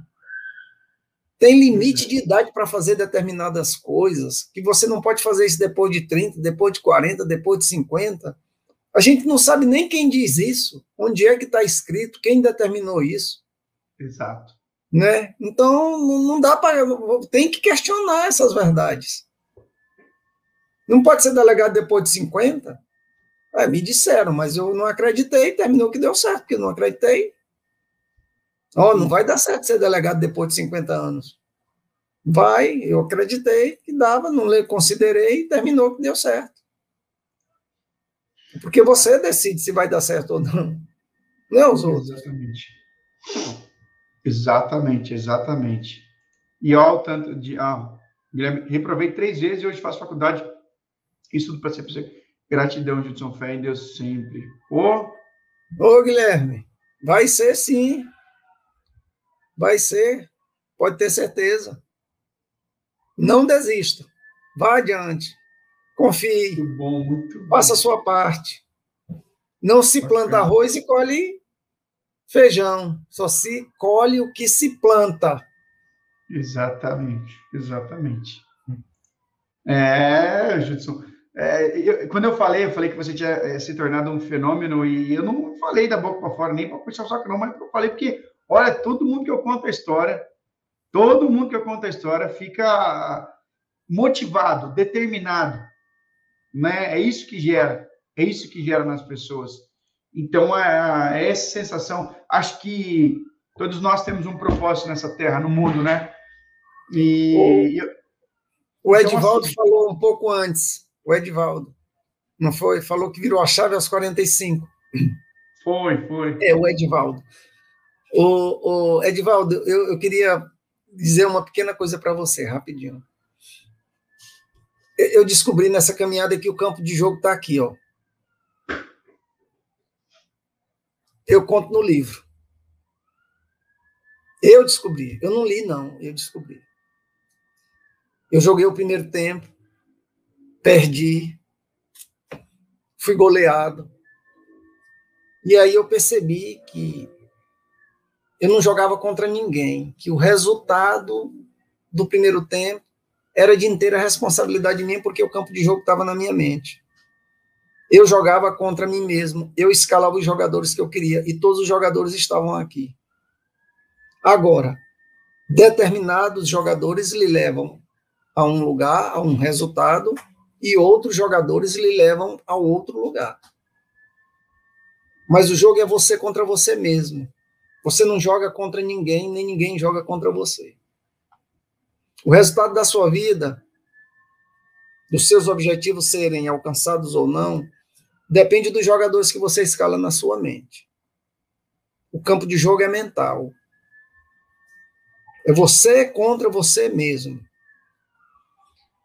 Tem limite de idade para fazer determinadas coisas, que você não pode fazer isso depois de 30, depois de 40, depois de 50. A gente não sabe nem quem diz isso, onde é que está escrito, quem determinou isso. Exato. Né? Então, não dá para. Tem que questionar essas verdades. Não pode ser delegado depois de 50? É, me disseram, mas eu não acreditei, terminou que deu certo, porque eu não acreditei. Ó, oh, não vai dar certo ser delegado depois de 50 anos. Vai, eu acreditei que dava, não considerei, terminou que deu certo. Porque você decide se vai dar certo ou não. Não é os outros. Exatamente. Exatamente, exatamente. E olha o tanto de. Ah, Guilherme, reprovei três vezes e hoje faço faculdade. Isso para ser Gratidão, Judson Fé em Deus sempre. Ô, Ô, Guilherme, vai ser sim. Vai ser. Pode ter certeza. Não desista. Vá adiante. Confie. Muito bom, muito bom. Faça a sua parte. Não se planta arroz e colhe feijão. Só se colhe o que se planta. Exatamente, exatamente. É, Judson. É, eu, quando eu falei, eu falei que você tinha é, se tornado um fenômeno e eu não falei da boca para fora, nem para puxar o saco, não, mas eu falei porque, olha, todo mundo que eu conto a história, todo mundo que eu conto a história fica motivado, determinado né? É isso que gera, é isso que gera nas pessoas. Então, é, é essa sensação, acho que Todos nós temos um propósito nessa terra, no mundo, né? E. O, o então, Edivaldo assim, falou um pouco antes. O Edivaldo. Não foi? Falou que virou a chave aos 45. Foi, foi. É, o Edivaldo. O, o Edivaldo, eu, eu queria dizer uma pequena coisa para você, rapidinho. Eu descobri nessa caminhada que o campo de jogo está aqui, ó. Eu conto no livro. Eu descobri. Eu não li, não. Eu descobri. Eu joguei o primeiro tempo, perdi, fui goleado. E aí eu percebi que eu não jogava contra ninguém, que o resultado do primeiro tempo era de inteira responsabilidade minha, porque o campo de jogo estava na minha mente. Eu jogava contra mim mesmo, eu escalava os jogadores que eu queria, e todos os jogadores estavam aqui. Agora, determinados jogadores lhe levam a um lugar, a um resultado, e outros jogadores lhe levam a outro lugar. Mas o jogo é você contra você mesmo. Você não joga contra ninguém, nem ninguém joga contra você. O resultado da sua vida, dos seus objetivos serem alcançados ou não, depende dos jogadores que você escala na sua mente. O campo de jogo é mental. É você contra você mesmo.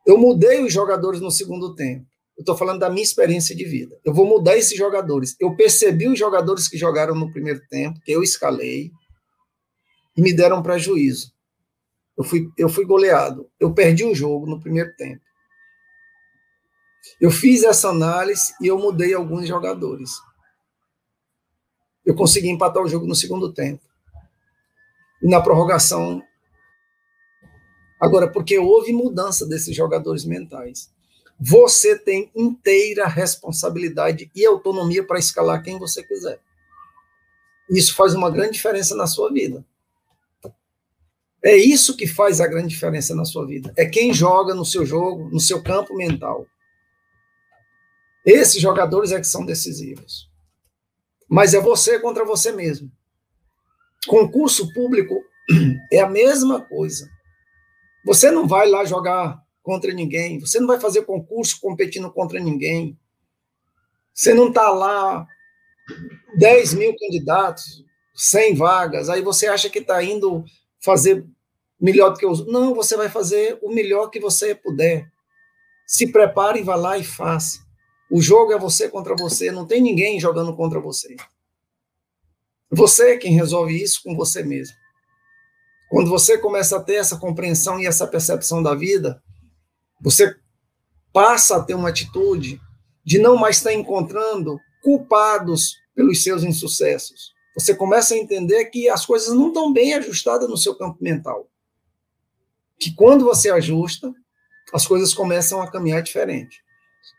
Eu mudei os jogadores no segundo tempo. Eu estou falando da minha experiência de vida. Eu vou mudar esses jogadores. Eu percebi os jogadores que jogaram no primeiro tempo, que eu escalei, e me deram prejuízo. Eu fui, eu fui goleado. Eu perdi o jogo no primeiro tempo. Eu fiz essa análise e eu mudei alguns jogadores. Eu consegui empatar o jogo no segundo tempo. E na prorrogação. Agora, porque houve mudança desses jogadores mentais você tem inteira responsabilidade e autonomia para escalar quem você quiser. Isso faz uma grande diferença na sua vida. É isso que faz a grande diferença na sua vida. É quem joga no seu jogo, no seu campo mental. Esses jogadores é que são decisivos. Mas é você contra você mesmo. Concurso público é a mesma coisa. Você não vai lá jogar contra ninguém, você não vai fazer concurso competindo contra ninguém. Você não está lá 10 mil candidatos, 100 vagas, aí você acha que está indo fazer melhor do que os. Não, você vai fazer o melhor que você puder. Se prepare e vá lá e faça. O jogo é você contra você, não tem ninguém jogando contra você. Você é quem resolve isso com você mesmo. Quando você começa a ter essa compreensão e essa percepção da vida, você passa a ter uma atitude de não mais estar encontrando culpados pelos seus insucessos. Você começa a entender que as coisas não estão bem ajustadas no seu campo mental. Que quando você ajusta, as coisas começam a caminhar diferente.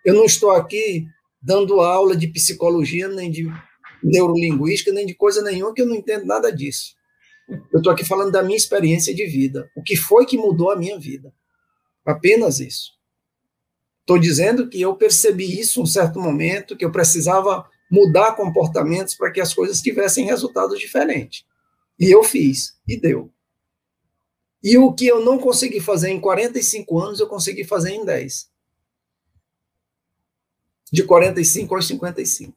Eu não estou aqui dando aula de psicologia, nem de neurolinguística, nem de coisa nenhuma, que eu não entendo nada disso. Eu estou aqui falando da minha experiência de vida. O que foi que mudou a minha vida? Apenas isso. Estou dizendo que eu percebi isso um certo momento, que eu precisava mudar comportamentos para que as coisas tivessem resultados diferentes. E eu fiz, e deu. E o que eu não consegui fazer em 45 anos, eu consegui fazer em 10. De 45 aos 55.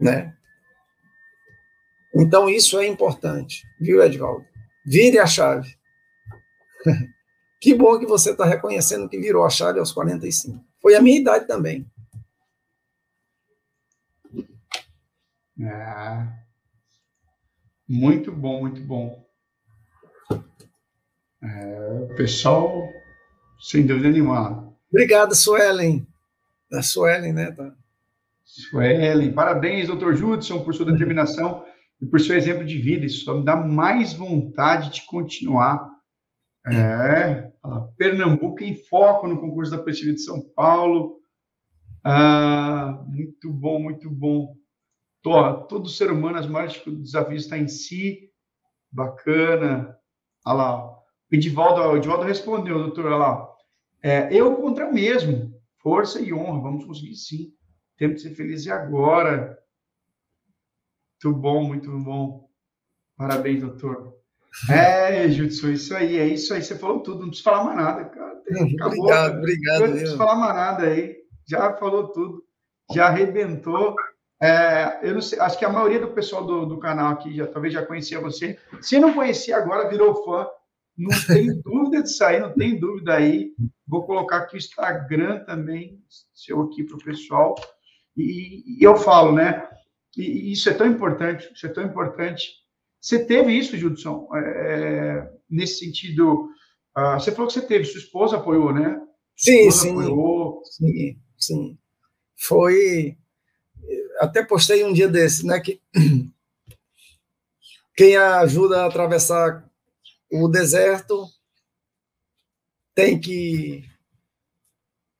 Né? Então, isso é importante, viu, Edvaldo? Vire a chave. que bom que você está reconhecendo que virou a chave aos 45. Foi a minha idade também. É. Muito bom, muito bom. É, pessoal, sem dúvida nenhuma. Obrigado, Suelen. A Suelen, né? Tá. Suelen, parabéns, doutor Judson, por sua determinação e por seu exemplo de vida. Isso só me dá mais vontade de continuar é, Pernambuco em foco no concurso da Polícia de São Paulo. Ah, muito bom, muito bom. Tô, todo ser humano, as maiores desafios está em si. Bacana. Olha lá. O Edivaldo, o Edivaldo respondeu, doutor. Olha lá. É, eu contra mesmo. Força e honra. Vamos conseguir sim. Temos que ser felizes agora. Muito bom, muito bom. Parabéns, doutor. É, Judson, isso aí, é isso aí. Você falou tudo, não precisa falar mais nada, cara. Acabou, obrigado, cara. obrigado. Não precisa falar mais nada aí. Já falou tudo, já arrebentou. É, eu não sei, acho que a maioria do pessoal do, do canal aqui já talvez já conhecia você. Se não conhecia agora, virou fã. Não tem dúvida de sair, não tem dúvida aí. Vou colocar aqui o Instagram também, seu aqui para o pessoal. E, e, eu falo, né? E, isso é tão importante, isso é tão importante. Você teve isso, Judson, é, nesse sentido. Uh, você falou que você teve, sua esposa apoiou, né? Sim, sim. Apoiou. Sim, sim. Foi. Até postei um dia desse, né? Que quem ajuda a atravessar o deserto tem que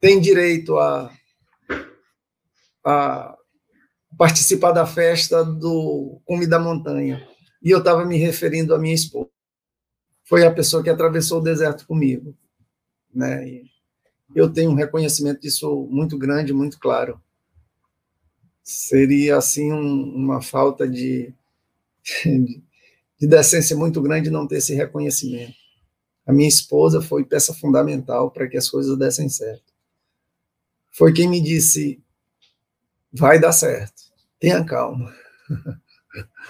tem direito a, a participar da festa do Cume da Montanha. E eu estava me referindo à minha esposa. Foi a pessoa que atravessou o deserto comigo. Né? E eu tenho um reconhecimento disso muito grande, muito claro. Seria, assim, um, uma falta de, de, de decência muito grande não ter esse reconhecimento. A minha esposa foi peça fundamental para que as coisas dessem certo. Foi quem me disse: vai dar certo, tenha calma.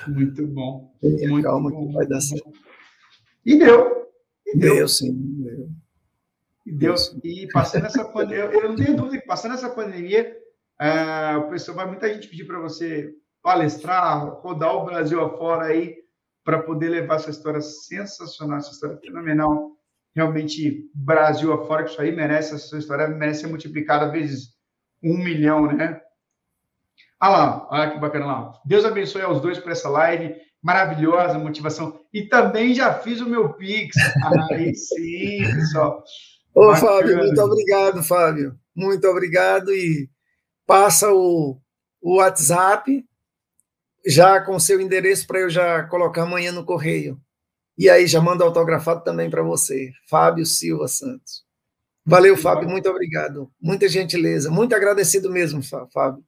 Muito bom. Tenha muito calma bom. que vai dar certo. E deu. E deu. deu, sim, deu. E deu. E passando essa pandemia, eu não tenho dúvida que passando essa pandemia, uh, o pessoal vai muita gente pedir para você palestrar, rodar o Brasil afora aí para poder levar essa história sensacional, essa história fenomenal. Realmente, Brasil afora, que isso aí merece, essa história merece ser multiplicada vezes um milhão, né? Ah lá, olha que bacana lá. Deus abençoe aos dois por essa live. Maravilhosa motivação. E também já fiz o meu Pix. Aí sim, pessoal. Ô, bacana. Fábio, muito obrigado, Fábio. Muito obrigado. E passa o, o WhatsApp já com seu endereço para eu já colocar amanhã no correio. E aí já manda autografado também para você, Fábio Silva Santos. Valeu, Fábio, muito obrigado. Muita gentileza, muito agradecido mesmo, Fábio.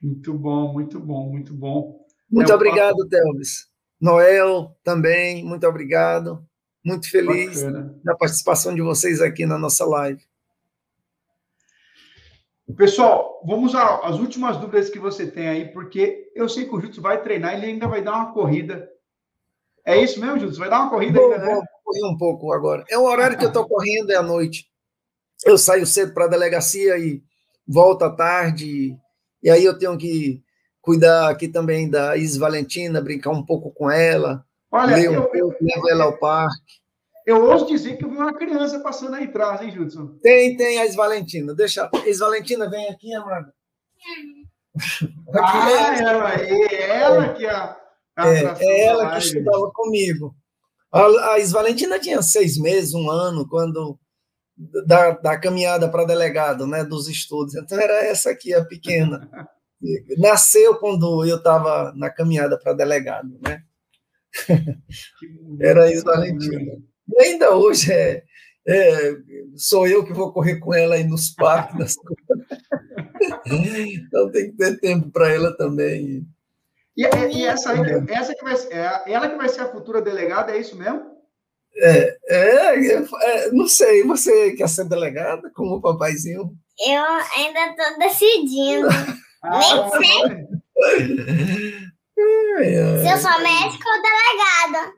Muito bom, muito bom, muito bom. Muito é obrigado. Telvis. Noel também, muito obrigado. Muito feliz Bacana. da participação de vocês aqui na nossa live. Pessoal, vamos às últimas dúvidas que você tem aí, porque eu sei que o Jutsu vai treinar, ele ainda vai dar uma corrida. É isso mesmo, Jutsu? Vai dar uma corrida vou, ainda, né? Vou correr um pouco agora. É o horário que eu estou correndo, é à noite. Eu saio cedo para a delegacia e volto à tarde, e aí eu tenho que cuidar aqui também da Is Valentina, brincar um pouco com ela, Olha, ler um eu, pouco, levo ela ao parque. Eu ouso dizer que eu vi uma criança passando aí atrás, hein, Judson? Tem, tem a Valentina. Deixa. Is Valentina, vem aqui, amada. ah, ela, é ela que é a. a é, é ela que estudava comigo. A, a tinha seis meses, um ano, quando da, da caminhada para delegado, né, dos estudos. Então era essa aqui, a pequena. Nasceu quando eu estava na caminhada para delegado, né? Era Is Valentina. E ainda hoje é, é, sou eu que vou correr com ela aí nos parques. Nas... então tem que ter tempo para ela também. E, e essa, aí, essa que vai ser, é ela que vai ser a futura delegada, é isso mesmo? É, é, é, não sei, você quer ser delegada como o papaizinho? Eu ainda estou decidindo. ah, Nem sei. Se eu sou médico ou delegada.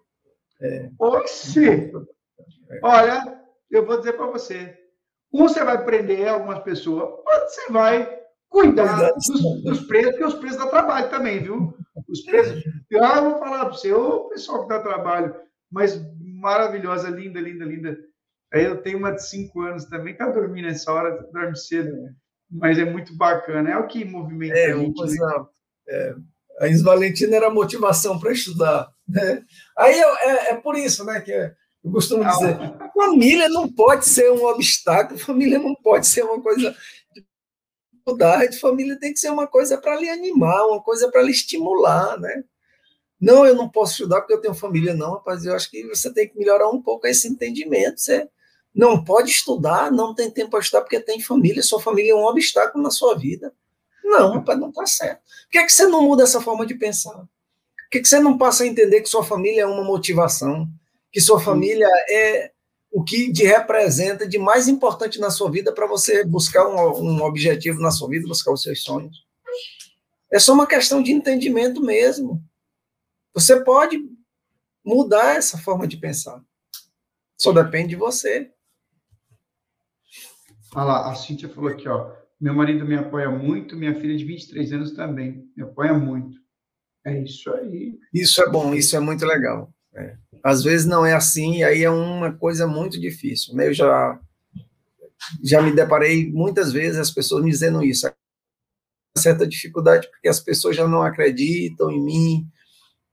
É. Oxi! Olha, eu vou dizer para você. Um, você vai prender algumas pessoas, outro você vai cuidar dos, dos presos, porque os presos dão trabalho também, viu? Os presos. Ah, eu vou falar para você, o pessoal que dá trabalho, mas maravilhosa, linda, linda, linda. Aí eu tenho uma de cinco anos também, tá dormindo nessa hora, dorme cedo, mas é muito bacana, é o que movimenta é, a gente. Né? é, a Valentina era motivação para estudar. Né? Aí eu, é, é, por isso né, que eu costumo dizer: família não pode ser um obstáculo, família não pode ser uma coisa de dificuldade, família tem que ser uma coisa para lhe animar, uma coisa para lhe estimular. Né? Não, eu não posso estudar porque eu tenho família, não, rapaz. Eu acho que você tem que melhorar um pouco esse entendimento. Você não pode estudar, não tem tempo para estudar porque tem família, sua família é um obstáculo na sua vida. Não, rapaz, não está certo. Por que, é que você não muda essa forma de pensar? Por que, que você não passa a entender que sua família é uma motivação? Que sua família é o que te representa de mais importante na sua vida para você buscar um, um objetivo na sua vida, buscar os seus sonhos? É só uma questão de entendimento mesmo. Você pode mudar essa forma de pensar. Só depende de você. Olha lá, a Cíntia falou aqui, ó. Meu marido me apoia muito, minha filha de 23 anos também. Me apoia muito. É isso aí. Isso é bom, isso é muito legal. É. Às vezes não é assim, e aí é uma coisa muito difícil. Né? Eu já, já me deparei muitas vezes as pessoas me dizendo isso. Certa dificuldade, porque as pessoas já não acreditam em mim,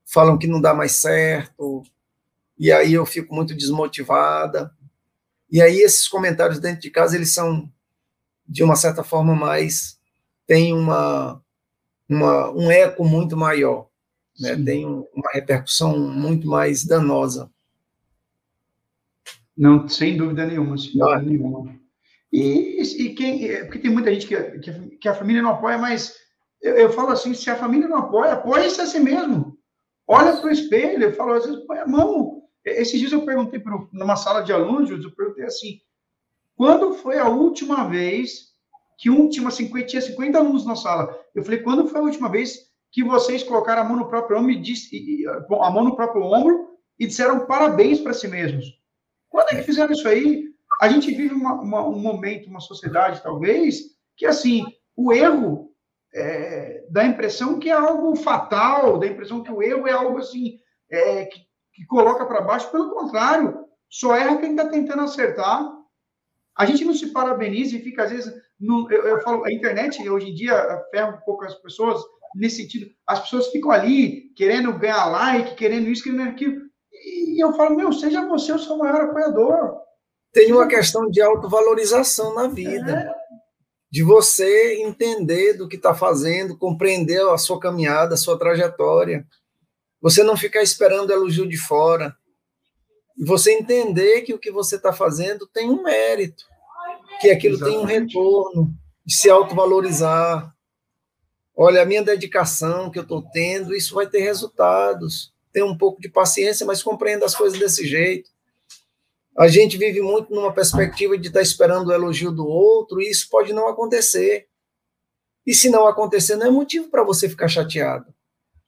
falam que não dá mais certo, e aí eu fico muito desmotivada. E aí esses comentários dentro de casa, eles são, de uma certa forma, mais, tem uma, uma um eco muito maior, né? tem uma repercussão muito mais danosa. Não, sem dúvida nenhuma, sem dúvida ah. nenhuma. E, e quem, é, porque tem muita gente que, que, que a família não apoia, mas eu, eu, falo assim, se a família não apoia, apoie-se a si mesmo. Olha para o espelho, eu falo, às vezes, põe a mão, esses dias eu perguntei para numa sala de alunos, eu perguntei assim: quando foi a última vez que um tinha 50, tinha 50 alunos na sala? Eu falei: quando foi a última vez que vocês colocaram a mão no próprio ombro e disse, a mão no próprio ombro e disseram parabéns para si mesmos? Quando é que fizeram isso aí? A gente vive uma, uma, um momento, uma sociedade, talvez, que assim, o erro é, dá a impressão que é algo fatal, dá a impressão que o erro é algo assim, é, que que coloca para baixo, pelo contrário, só erra quem está tentando acertar. A gente não se parabeniza e fica, às vezes, no, eu, eu, falo, a internet hoje em dia ferra um pouco as pessoas nesse sentido. As pessoas ficam ali querendo ganhar like, querendo isso, querendo aquilo. E eu falo, meu, seja você o seu maior apoiador. Tem uma questão de autovalorização na vida. É. De você entender do que está fazendo, compreender a sua caminhada, a sua trajetória. Você não ficar esperando elogio de fora. Você entender que o que você está fazendo tem um mérito, que aquilo Exatamente. tem um retorno, de se autovalorizar. Olha, a minha dedicação que eu estou tendo, isso vai ter resultados. Tenha um pouco de paciência, mas compreenda as coisas desse jeito. A gente vive muito numa perspectiva de estar tá esperando o elogio do outro, e isso pode não acontecer. E se não acontecer, não é motivo para você ficar chateado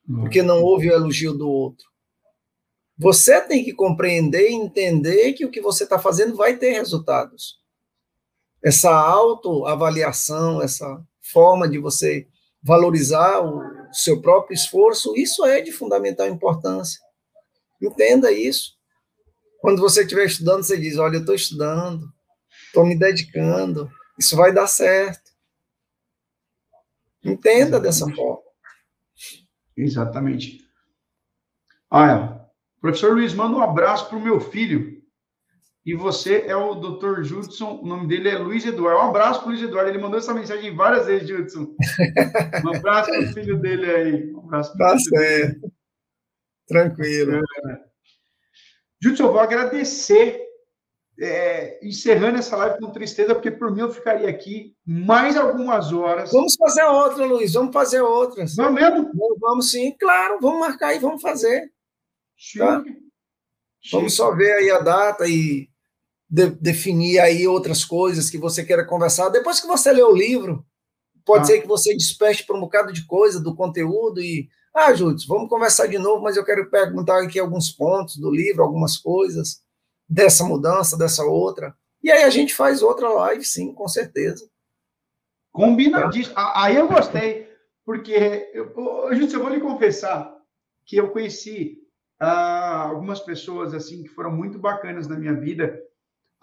porque não houve o elogio do outro. Você tem que compreender e entender que o que você está fazendo vai ter resultados. Essa autoavaliação, essa forma de você valorizar o seu próprio esforço, isso é de fundamental importância. Entenda isso. Quando você estiver estudando, você diz: Olha, eu estou estudando, estou me dedicando, isso vai dar certo. Entenda dessa forma. Exatamente. Olha, professor Luiz, manda um abraço para o meu filho. E você é o Dr. Judson, o nome dele é Luiz Eduardo. Um abraço para o Luiz Eduardo, ele mandou essa mensagem várias vezes, Judson. Um abraço para o filho dele aí. Um abraço para tá certo. Tranquilo. É. Judson, eu vou agradecer é, encerrando essa live com tristeza, porque por mim eu ficaria aqui mais algumas horas. Vamos fazer outra, Luiz, vamos fazer outras. Vamos mesmo? Vamos sim, claro, vamos marcar e vamos fazer. Tá? Vamos só ver aí a data e de, definir aí outras coisas que você queira conversar. Depois que você lê o livro, pode ah. ser que você despeste para um bocado de coisa do conteúdo e. Ah, Júlio, vamos conversar de novo, mas eu quero perguntar aqui alguns pontos do livro, algumas coisas dessa mudança, dessa outra. E aí a gente faz outra live, sim, com certeza. Combinadíssimo. Tá. Aí eu gostei, porque, eu, eu vou lhe confessar que eu conheci ah, algumas pessoas assim que foram muito bacanas na minha vida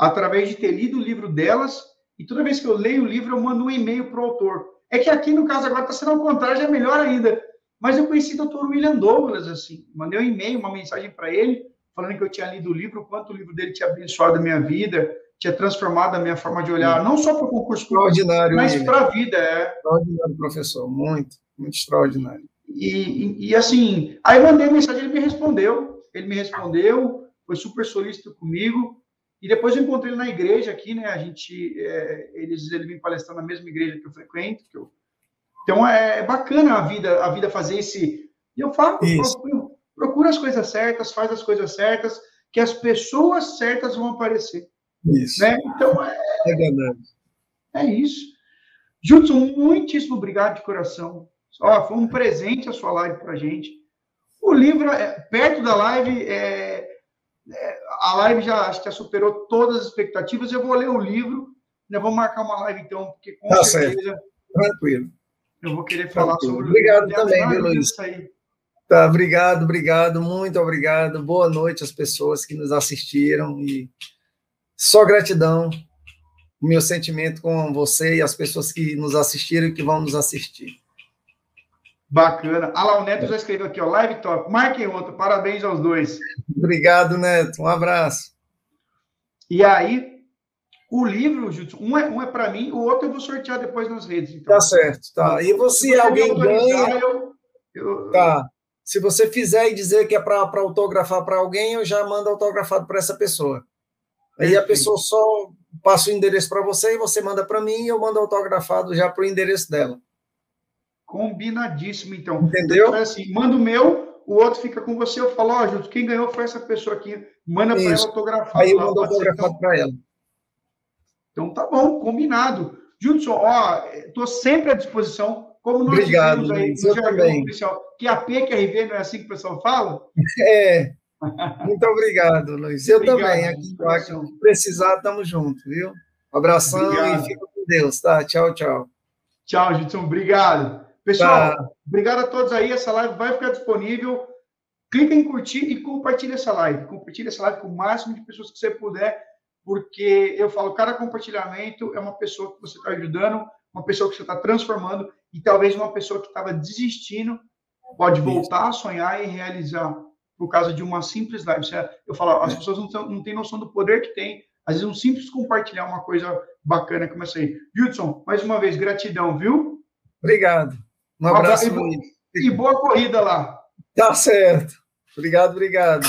através de ter lido o livro delas e toda vez que eu leio o livro eu mando um e-mail para o autor. É que aqui no caso agora está sendo ao contrário, já é melhor ainda. Mas eu conheci o Dr. William Douglas assim, mandei um e-mail, uma mensagem para ele falando que eu tinha lido o livro, quanto o livro dele tinha abençoado a minha vida, tinha transformado a minha forma de olhar, não só para o concurso extraordinário, mas para a vida. É. Extraordinário, professor, muito, muito extraordinário. E, e, e, assim, aí mandei mensagem, ele me respondeu, ele me respondeu, foi super solícito comigo, e depois eu encontrei ele na igreja aqui, né, a gente, é, ele, ele vem palestrar na mesma igreja que eu frequento, que eu, Então é, é bacana a vida, a vida fazer esse. E eu falo, procura, procura as coisas certas, faz as coisas certas, que as pessoas certas vão aparecer. Isso. Né? Então é, é verdade. É isso. Judson, muitíssimo obrigado de coração. Ó, foi um presente a sua live para gente. O livro, é, perto da live, é, é, a live já acho que já superou todas as expectativas. Eu vou ler o livro, né, vou marcar uma live então, porque com tá certeza. Tranquilo. Eu vou querer falar Tranquilo. sobre obrigado o livro. Obrigado também, viu, Luiz? Tá, obrigado, obrigado, muito obrigado. Boa noite às pessoas que nos assistiram e só gratidão. O meu sentimento com você e as pessoas que nos assistiram e que vão nos assistir. Bacana. Ah lá, o Neto já escreveu aqui, ó, live top. Marquem outro, parabéns aos dois. Obrigado, Neto. Um abraço. E aí, o livro, um é, um é para mim, o outro eu vou sortear depois nas redes. Então. Tá certo, tá. E você, alguém ganha. Eu, eu, tá. Se você fizer e dizer que é para autografar para alguém, eu já mando autografado para essa pessoa. Aí a pessoa só passa o endereço para você e você manda para mim e eu mando autografado já para o endereço dela. Combinadíssimo, então. Entendeu? Então, assim, manda o meu, o outro fica com você. Eu falo, ó, oh, quem ganhou foi essa pessoa aqui. Manda para ela autografar. Aí eu mando autografado para ela. Então tá bom, combinado. Judson, ó, estou sempre à disposição. Como nós Obrigado, aí no jargão policial, que a PQRV não é assim que o pessoal fala? É. Muito obrigado, Luiz. Eu obrigado, também. Aqui, aqui, precisar, estamos juntos, viu? Um abração obrigado. e fica com Deus, tá? Tchau, tchau. Tchau, Judson. Obrigado. Pessoal, tá. obrigado a todos aí. Essa live vai ficar disponível. Clica em curtir e compartilha essa live. Compartilha essa live com o máximo de pessoas que você puder, porque eu falo, cada compartilhamento é uma pessoa que você está ajudando, uma pessoa que você está transformando e talvez uma pessoa que estava desistindo pode voltar a sonhar e realizar por causa de uma simples live. Eu falo, as é. pessoas não, não têm noção do poder que tem. Às vezes, um simples compartilhar uma coisa bacana como essa aí. Hudson, mais uma vez, gratidão, viu? Obrigado. Um abraço. E, e boa corrida lá. Tá certo. Obrigado, obrigado.